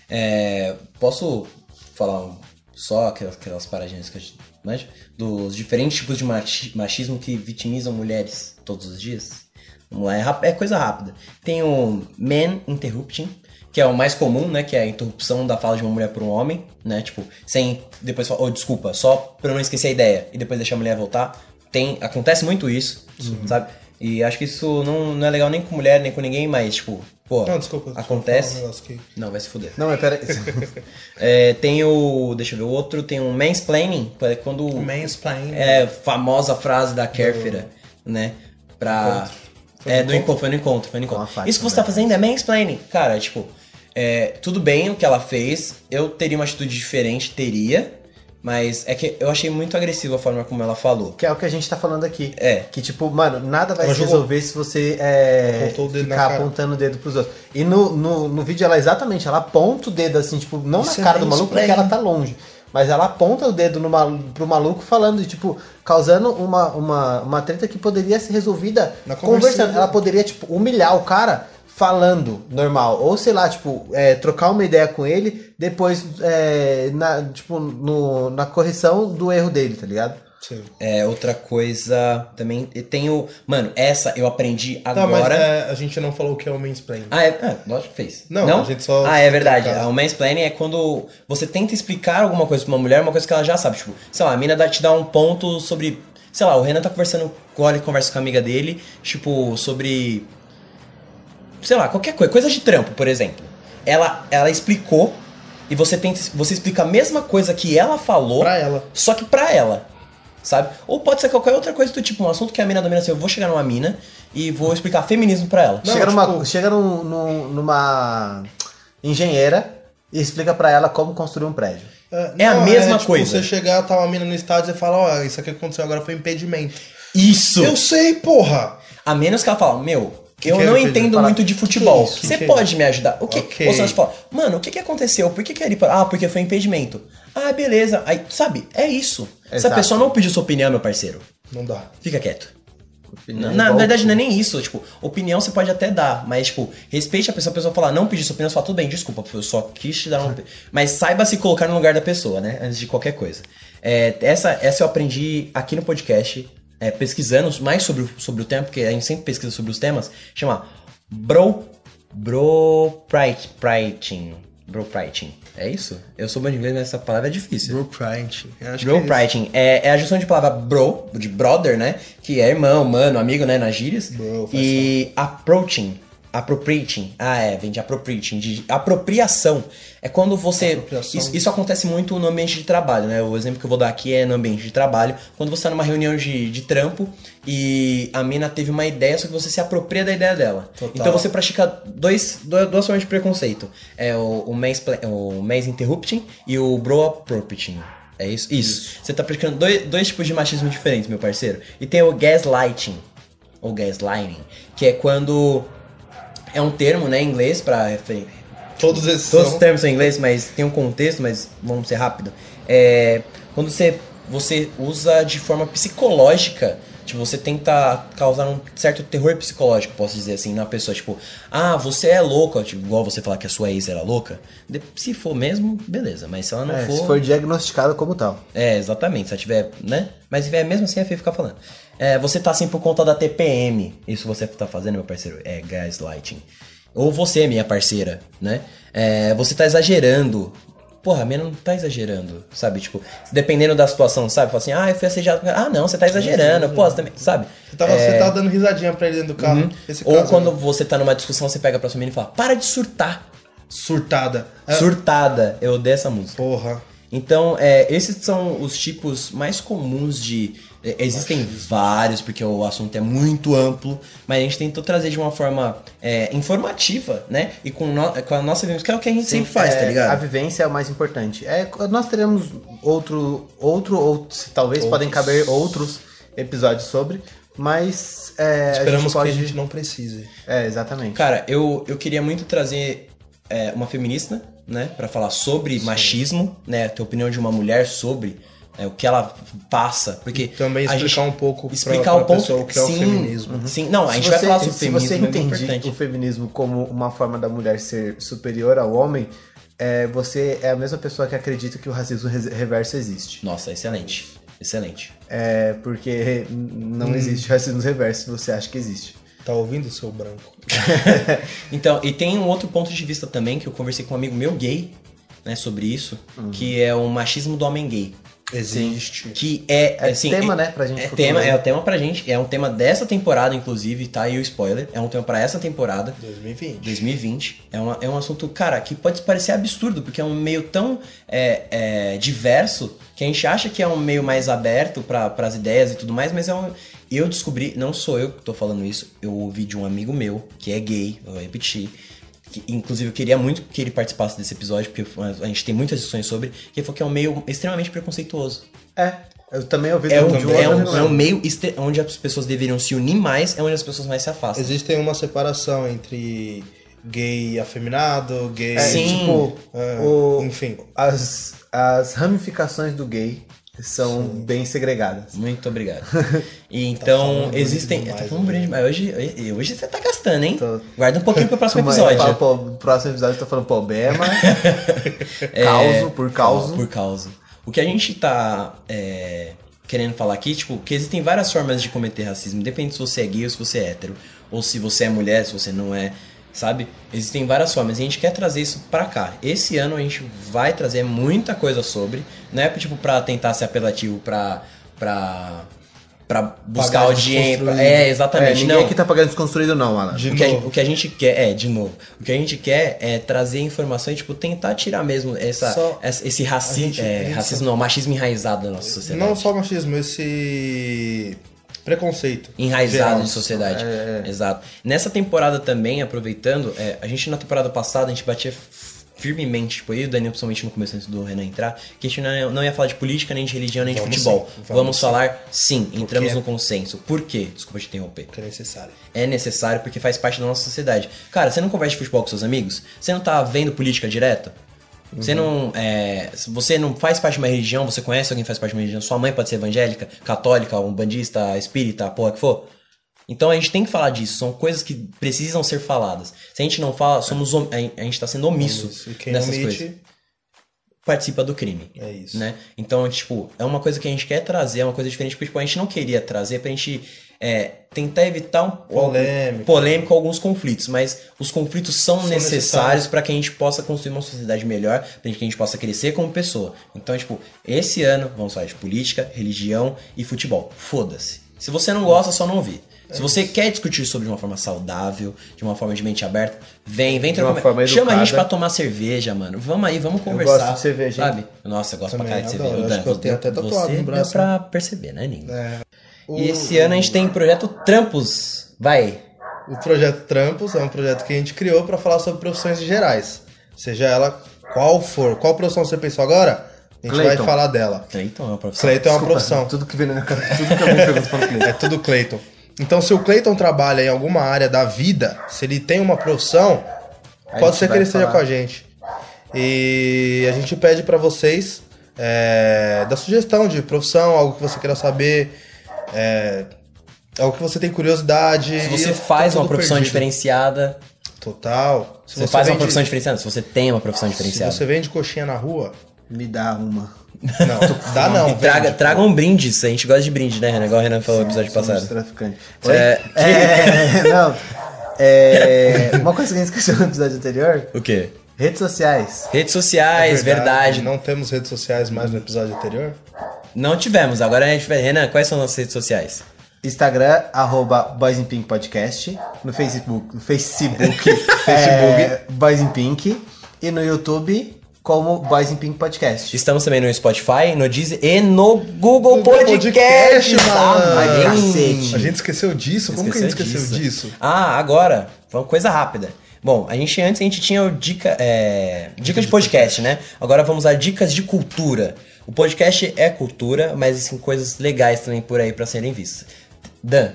S2: É, posso falar só aquelas, aquelas paradinhas que a gente? Dos diferentes tipos de machi- machismo que vitimizam mulheres todos os dias? Vamos lá, é, é coisa rápida. Tem o man interrupting, que é o mais comum, né? Que é a interrupção da fala de uma mulher por um homem, né? Tipo, sem depois falar, oh, desculpa, só pra eu não esquecer a ideia e depois deixar a mulher voltar. Tem, acontece muito isso, sabe? E acho que isso não, não é legal nem com mulher, nem com ninguém, mas, tipo, pô,
S3: Não, desculpa. desculpa,
S2: acontece.
S3: um negócio aqui.
S2: Não, vai se fuder.
S1: Não, mas pera
S2: É, tem o. Deixa eu ver, o outro tem um mansplaining, é quando.
S3: Mansplaining.
S2: É, famosa frase da Kéfera, né? Pra.
S3: Foi
S2: é,
S3: no
S2: do
S3: encontro?
S2: encontro, foi no encontro, foi no encontro. Isso que você tá fazendo é mansplaining. Cara, tipo, é, tudo bem o que ela fez, eu teria uma atitude diferente, teria, mas é que eu achei muito agressiva a forma como ela falou.
S1: Que é o que a gente tá falando aqui.
S2: É.
S1: Que, tipo, mano, nada vai
S3: Ela
S1: se
S3: jogou.
S1: resolver se você é,
S3: Apontou o dedo na
S1: ficar apontando o dedo pros outros. E no, no, no vídeo ela exatamente, ela aponta o dedo assim, tipo, não
S3: Isso
S1: na
S3: é
S1: cara do maluco porque ela tá longe. Mas ela aponta o dedo no malu pro maluco falando, e, tipo, causando uma, uma, uma treta que poderia ser resolvida
S3: Na
S1: conversando. Ela poderia, tipo, humilhar o cara falando normal. Ou sei lá, tipo, é, trocar uma ideia com ele, depois, é, na, tipo, no, na correção do erro dele, tá ligado?
S3: Sim.
S2: É, outra coisa também. eu Tenho. Mano, essa eu aprendi
S3: Tá,
S2: agora.
S3: mas é, a gente não falou o que é o mansplaining.
S2: Ah, é, é, lógico que fez.
S3: Não, a gente só-
S2: Ah, é verdade.
S3: Caso.
S2: O mansplaining é quando você tenta explicar alguma coisa pra uma mulher, uma coisa que ela já sabe. Tipo, sei lá, a mina te dá um ponto sobre. Sei lá, o Renan tá conversando com ele conversa com a amiga dele, tipo, sobre. Sei lá, qualquer coisa. Coisa de trampo, por exemplo. Ela, ela explicou e você tenta. Você explica a mesma coisa que ela falou.
S3: Pra ela.
S2: Só que pra ela, sabe? Ou pode ser qualquer outra coisa do tipo, um assunto que a mina domina assim, eu vou chegar numa mina e vou explicar feminismo pra ela.
S3: Não,
S1: chega numa,
S3: tipo-
S1: chega num- num- numa engenheira e explica pra ela como construir um prédio.
S2: É a mesma
S3: tipo,
S2: coisa.
S3: Você chegar, tá uma mina no estádio e fala, ó, isso aqui que aconteceu agora foi impedimento.
S2: Isso!
S3: Eu sei, porra!
S2: A menos que ela fala, meu,
S3: Que
S2: eu
S3: que
S2: não entendo
S3: Fala,
S2: muito de futebol.
S3: Que
S2: Você pode me ajudar? O que?
S3: Ok.
S2: Ou você fala, mano, o que, que aconteceu? Por que, que ele. Ah, porque foi impedimento. Ah, beleza. Aí, sabe, é isso.
S1: Exato.
S2: pessoa não pediu sua opinião, meu parceiro,
S3: Não dá.
S2: fica quieto.
S1: Opinião
S2: Na, na verdade, não é nem isso. Tipo, opinião você pode até dar, mas, tipo, respeite a pessoa. A pessoa falar, não pedir sua opinião, você fala, tudo bem, desculpa, eu só quis te dar uma opinião. Mas saiba se colocar no lugar da pessoa, né? Antes de qualquer coisa. É, essa, essa eu aprendi aqui no podcast, é, pesquisando mais sobre, o- sobre o tema, porque a gente sempre pesquisa sobre os temas. Chama Bro. Bro. Priting. Bro Priting. É isso? Eu sou bom de inglês, mas essa palavra é difícil.
S3: Bro. Acho
S2: Bro
S3: que é
S2: é, é a junção de palavra bro, de brother, né? Que é irmão, mano, amigo, né? Nas gírias.
S3: Bro,
S2: e approaching. Appropriating. Ah, é, vem de appropriating, de apropriação. É quando você. Isso, isso acontece muito no ambiente de trabalho, né? O exemplo que eu vou dar aqui é no ambiente de trabalho. Quando você tá numa reunião de, de trampo e a mina teve uma ideia, só que você se apropria da ideia dela.
S3: Total.
S2: Então você pratica dois, duas, formas de preconceito. É o, o, manspla- o mass interrupting e o bro appropriating. É isso? Isso. Você tá praticando dois, dois tipos de machismo diferentes, meu parceiro. E tem o gaslighting, ou gaslighting, que é quando é um termo, né, em inglês pra refer-
S3: Todos esses
S2: Todos os
S3: são...
S2: termos são em inglês, mas tem um contexto, mas vamos ser rápido. É, quando você, você usa de forma psicológica, tipo, você tenta causar um certo terror psicológico, posso dizer assim, na pessoa, tipo, ah, você é louca, tipo, igual você falar que a sua ex era louca. De- Se for mesmo, beleza, mas se ela não
S1: É,
S2: for.
S1: se for diagnosticado como tal.
S2: É, exatamente. Se ela tiver, né? Mas se tiver mesmo assim, é feio ficar falando. É, você tá assim por conta da TPM. Isso você tá fazendo, meu parceiro, é gaslighting. Ou você, minha parceira, né? É, você tá exagerando. Porra, a minha não tá exagerando, sabe? Tipo, dependendo da situação, sabe? Fala assim, ah, eu fui assediado. Ah, não, você tá exagerando. Pô, você também, sabe?
S3: Você tava, você tava dando risadinha pra ele dentro do carro.
S2: É. Uhum. Ou
S3: caso,
S2: quando
S3: né?
S2: você tá numa discussão, você pega pra sua menina e fala, para de surtar.
S3: Surtada. É,
S2: Surtada. Eu odeio essa música.
S3: Porra.
S2: Então, é, esses são os tipos mais comuns de. É, Existem vários, porque o assunto é muito amplo, mas a gente tentou trazer de uma forma é, informativa, né? E com, no- com a nossa vivência, que é o que a gente
S1: Sim,
S2: sempre faz,
S1: é,
S2: tá ligado?
S1: A vivência é o mais importante. É, nós teremos outro, outro talvez podem caber outros episódios sobre, mas é, a
S3: Esperamos
S1: gente pode...
S3: que a gente não precise.
S1: É, exatamente.
S2: Cara, eu, eu queria muito trazer é, uma feminista, né? Pra falar sobre machismo, né? Ter a opinião de uma mulher sobre é, o que ela passa. Porque
S3: Também
S2: a
S3: explicar
S2: gente-
S3: um pouco pra-
S2: explicar
S3: pra
S2: o ponto,
S3: pessoa o que é o
S2: sim,
S3: feminismo.
S2: uhum. Sim, não, a gente
S1: se
S2: vai
S1: você,
S2: falar sobre
S1: se
S2: feminismo,
S1: você
S2: é
S1: entende
S2: importante.
S1: o feminismo como uma forma da mulher ser superior ao homem, é, você é a mesma pessoa que acredita que o racismo reverso existe.
S2: Nossa, excelente. Excelente.
S1: É, porque não
S2: Hum.
S1: existe racismo reverso se você acha que existe.
S3: Tá ouvindo, seu branco?
S2: Então, e tem um outro ponto de vista também que eu conversei com um amigo meu gay, né, sobre isso,
S1: Uhum.
S2: que é o machismo do homem gay.
S3: Existe.
S2: Que é,
S1: É
S2: assim,
S1: tema,
S2: é,
S1: né, pra gente
S2: É
S1: futuro.
S2: tema, é o tema pra gente, é um tema dessa temporada, inclusive, tá aí o spoiler. É um tema pra essa temporada.
S3: 2020.
S2: 2020. É, uma, é um assunto, cara, que pode parecer absurdo, porque é um meio tão é, é, diverso que a gente acha que é um meio mais aberto para as ideias e tudo mais, mas é um. Eu descobri, não sou eu que tô falando isso, eu ouvi de um amigo meu, que é gay, eu vou repetir. Que, inclusive, eu queria muito que ele participasse desse episódio, porque a gente tem muitas discussões sobre, que ele falou que é um meio extremamente preconceituoso.
S1: É, eu também ouvi
S2: É
S1: de
S2: um,
S1: um
S2: é
S1: outro
S2: um, é um meio onde as pessoas deveriam se unir mais, é onde as pessoas mais se afastam.
S3: Existe uma separação entre gay afeminado, gay...
S1: É,
S2: Sim.
S1: tipo,
S3: é,
S1: o-
S3: Enfim.
S1: as, as ramificações do gay são bem segregadas.
S2: Muito obrigado. E então,
S3: falando
S2: existem.
S3: bonito
S2: Tá
S3: demais,
S2: falando bonito demais. Hoje, hoje, você tá gastando, hein?
S1: Tô-
S2: Guarda um pouquinho pro próximo episódio.
S1: falo, pô, próximo episódio eu tô falando problema,
S2: É,
S1: causo por causa.
S2: Por causa. O que a gente tá é, querendo falar aqui, tipo, que existem várias formas de cometer racismo, independente se você é gay ou se você é hétero, ou se você é mulher, se você não é, sabe? Existem várias formas e a gente quer trazer isso pra cá. Esse ano a gente vai trazer muita coisa sobre, não é tipo pra tentar ser apelativo pra. pra para buscar audiência. É,
S1: É,
S2: exatamente.
S1: ninguém
S2: não.
S1: aqui tá pagando desconstruído não, Alan.
S3: De
S2: O que, a,
S3: novo.
S2: o que a gente quer, é, de novo, o que a gente quer é trazer informação e, tipo, tentar tirar mesmo essa,
S3: Só-
S2: essa- esse raci
S3: gente-
S2: é, racismo, não, machismo enraizado da nossa sociedade.
S3: Não só machismo, esse preconceito.
S2: Enraizado
S3: geral.
S2: de sociedade.
S1: É, é.
S2: Exato. Nessa temporada também, aproveitando, é, a gente na temporada passada, a gente batia firmemente, tipo, eu e o Daniel, principalmente no começo antes do Renan entrar, que a gente não ia, não ia falar de política, nem de religião, nem
S3: Vamos
S2: de futebol.
S3: sim,
S2: Vamos,
S3: vamos
S2: falar sim, entramos
S3: quê?
S2: no consenso. Por quê? Desculpa te interromper.
S3: Que é necessário.
S2: É necessário porque faz parte da nossa sociedade. Cara, você não conversa de futebol com seus amigos? Você não tá vendo política direto? Você não. é, você não faz parte de uma religião, você conhece alguém que faz parte de uma religião? Sua mãe pode ser evangélica, católica, um bandista, espírita, porra que for? Então a gente tem que falar disso, são coisas que precisam ser faladas. Se a gente não fala, somos om- a gente tá sendo omisso
S3: quem
S2: nessas
S3: omite,
S2: coisas. Participa do crime.
S3: é isso.
S2: Né? Então, tipo, é uma coisa que a gente quer trazer, é uma coisa diferente, porque tipo, a gente não queria trazer pra gente é, tentar evitar um
S3: Polêmica.
S2: polêmico alguns conflitos, mas os conflitos são,
S3: São
S2: necessários
S3: necessários.
S2: para que a gente possa construir uma sociedade melhor, para que a gente possa crescer como pessoa. Então, tipo, esse ano vamos falar de política, religião e futebol. Foda-se. Se você não gosta, só não ouvir. Se
S3: É
S2: você quer discutir sobre de uma forma saudável, de uma forma de mente aberta, vem, vem trocar- Chama a gente pra tomar cerveja, mano. Vamos aí, vamos conversar.
S1: gosto de cerveja, hein?
S2: Sabe? Nossa, eu gosto pra
S3: Também
S2: caralho de cerveja.
S3: que eu tenho até tatuado
S2: você
S3: no braço,
S2: Deu pra perceber, né, Ninho?
S3: É. O,
S2: E esse ano a gente tem projeto Trampos. Vai.
S3: o projeto Trampos é um projeto que a gente criou para falar sobre profissões gerais. Seja ela qual for. Qual profissão você pensou agora? A gente
S1: Clayton.
S3: vai falar dela.
S2: Cleiton é uma profissão.
S3: Cleiton é uma profissão.
S1: Tudo que vem na minha cabeça, tudo que eu me pergunto falo Cleiton.
S3: É tudo Clayton. Então, se o Clayton trabalha em alguma área da vida, se ele tem uma profissão,
S1: A
S3: pode ser que ele esteja
S1: falar.
S3: com a gente. E a gente pede pra vocês é, da sugestão de profissão, algo que você queira saber, é, algo que você tem curiosidade.
S2: Se você
S3: eu-
S2: faz
S3: tá
S2: uma profissão
S3: perdido.
S2: diferenciada,
S3: Total. Se
S2: você, faz uma
S3: vende-
S2: profissão diferenciada, se você tem uma profissão
S3: Se
S2: diferenciada.
S3: você vende coxinha na rua,
S1: Me dá uma.
S3: não, dá não.
S2: E traga,
S3: vende.
S2: traga um brinde, a gente gosta de brinde, né, Renan? Igual o Renan falou no episódio passado.
S1: traficantes.
S2: É,
S1: É, não. É, uma coisa que a gente esqueceu no episódio anterior:
S2: O quê?
S1: redes sociais.
S2: Redes sociais,
S3: É
S2: verdade. Não...
S3: Não temos redes sociais mais no episódio anterior.
S2: Tivemos, agora a gente vai. Renan, quais são as nossas redes sociais?
S1: Instagram, arroba Boys in Pink Podcast. No Facebook, no Facebook,
S3: Facebook.
S1: é, Boys in Pink. E no YouTube, como Boys in Pink Podcast.
S2: Estamos também no Spotify, no Deezer e no Google
S3: No
S2: Podcast.
S3: Podcast,
S2: tá,
S3: mano.
S2: cacete.
S3: A gente esqueceu disso? Como que a gente esqueceu disso?
S2: Ah, agora, foi uma coisa rápida. Bom, a gente antes a gente tinha o dica, é, dicas de podcast, né? Agora vamos a dicas de cultura. O podcast é cultura, mas assim, coisas legais também por aí pra serem vistas. Dan,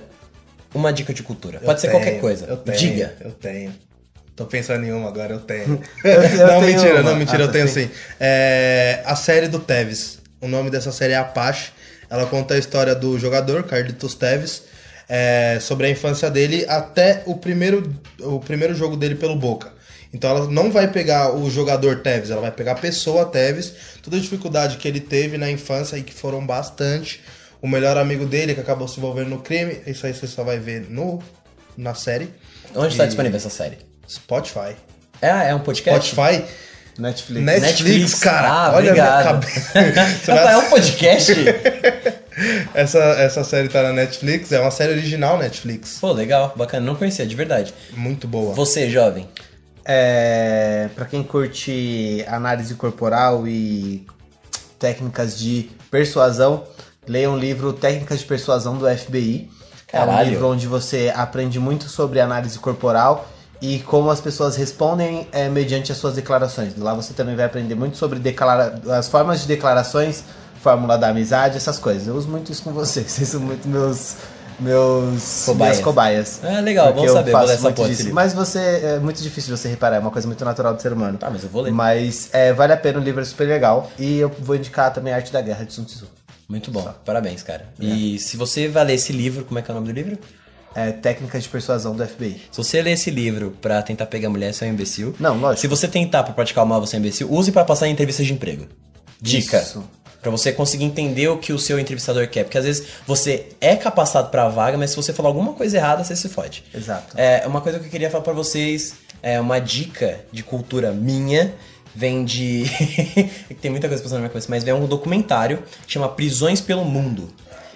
S2: uma dica de cultura. Pode
S3: Eu
S2: ser
S3: tenho,
S2: qualquer coisa.
S3: Eu tenho,
S2: Diga.
S3: Eu tenho. Tô pensando em uma agora, eu tenho.
S1: Eu- eu
S3: não,
S1: tenho
S3: mentira,
S1: uma.
S3: não, mentira,
S1: Ah,
S3: eu
S1: tá,
S3: tenho
S1: sim.
S3: sim. É, a série do Tevez. O nome dessa série é Apache. Ela conta a história do jogador, Carlitos Tevez, é, sobre a infância dele até o primeiro, o primeiro jogo dele pelo Boca. Então ela não vai pegar o jogador Tevez, ela vai pegar a pessoa Tevez, toda a dificuldade que ele teve na infância e que foram bastante. O melhor amigo dele que acabou se envolvendo no crime, isso aí você só vai ver no, na série.
S2: Onde está
S3: E-
S2: disponível essa série?
S3: Spotify.
S2: É, é um podcast?
S3: Spotify.
S1: Netflix.
S3: Netflix, cara.
S2: Ah,
S3: olha
S2: obrigado.
S3: a minha
S2: é um podcast?
S3: essa, essa série tá na Netflix, é uma série original Netflix.
S2: Pô, legal, bacana. Não conhecia, de verdade.
S3: Muito boa.
S2: Você, jovem.
S1: É, para quem curte análise corporal e técnicas de persuasão, leia um livro Técnicas de Persuasão do FBI. É um
S2: Caralho.
S1: livro onde você aprende muito sobre análise corporal e como as pessoas respondem é, mediante as suas declarações. Lá você também vai aprender muito sobre declara as formas de declarações, fórmula da amizade, essas coisas. Eu uso muito isso com vocês. Vocês são muito meus meus
S2: Cobaias.
S1: meus cobaias.
S2: Ah, legal,
S1: eu
S2: saber, vou ler essa porra
S1: disso. Mas você é muito difícil você reparar, é uma coisa muito natural do ser humano.
S2: Tá, mas eu vou ler.
S1: Mas é, vale a pena, o livro é super legal. E eu vou indicar também a Arte da Guerra de Sun Tzu.
S2: Muito bom, parabéns, cara. E se você vai ler esse livro, como é que é o nome do livro?
S1: É Técnicas de Persuasão do FBI.
S2: Se você ler esse livro pra tentar pegar mulher, você é um imbecil.
S1: Não, lógico.
S2: Se você tentar pra praticar o mal, você é um imbecil, use pra passar em entrevistas de emprego. Dica.
S1: Isso.
S2: Pra você conseguir entender o que o seu entrevistador quer. Porque às vezes você é capacitado pra vaga, mas se você falar alguma coisa errada, você se fode.
S1: Exato.
S2: É, uma coisa que eu queria falar pra vocês, é uma dica de cultura minha, vem de... Tem muita coisa passando na minha cabeça, mas vem um documentário que chama Prisões pelo Mundo.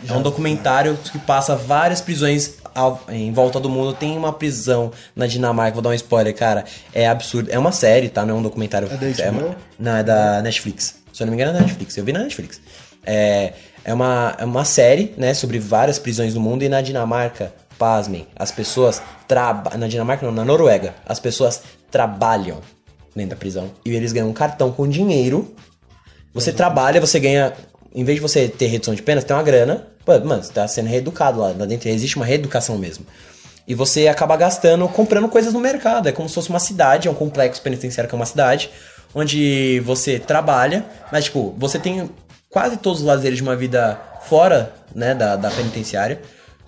S2: É um documentário que passa várias prisões ao- em volta do mundo. Tem uma prisão na Dinamarca, vou dar um spoiler, cara. É absurdo. É uma série, tá? Não é um documentário.
S3: É da
S2: uma-
S3: HBO?
S2: Não, é da Netflix. Se eu não me engano, é da Netflix. Eu vi na Netflix. É, é, uma, é uma série, né, sobre várias prisões do mundo. E na Dinamarca, pasmem, as pessoas trabalham. Na Dinamarca, não, na Noruega. As pessoas trabalham dentro da prisão. E eles ganham um cartão com dinheiro. Você trabalha, você ganha. Em vez de você ter redução de pena, você tem uma grana. Pô, mano, você tá sendo reeducado lá, lá dentro. Existe uma reeducação mesmo. E você acaba gastando, comprando coisas no mercado. É como se fosse uma cidade, é um complexo penitenciário que é uma cidade, onde você trabalha, mas, tipo, você tem quase todos os lazeres de uma vida fora, né, da, da penitenciária.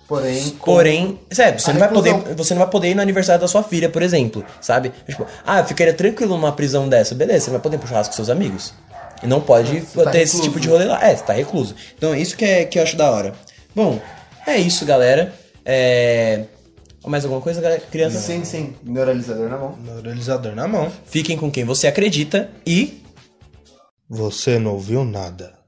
S1: Porém, com-
S2: Porém, sério, você
S1: A
S2: não, vai poder, você não vai poder ir no aniversário da sua filha, por exemplo, sabe? Tipo, ah, eu ficaria tranquilo numa prisão dessa, beleza, você vai poder ir pro churrasco com seus amigos. E não pode
S1: Você tá
S2: ter esse
S1: recluso.
S2: tipo de rolê lá. É, você tá recluso. Então, isso que, é, que eu acho da hora. Bom, é isso, galera. É... Mais alguma coisa, galera? criança?
S1: Sim, sim. Neuralizador na mão.
S3: Neuralizador na mão.
S2: Fiquem com quem você acredita e
S3: Você não ouviu nada.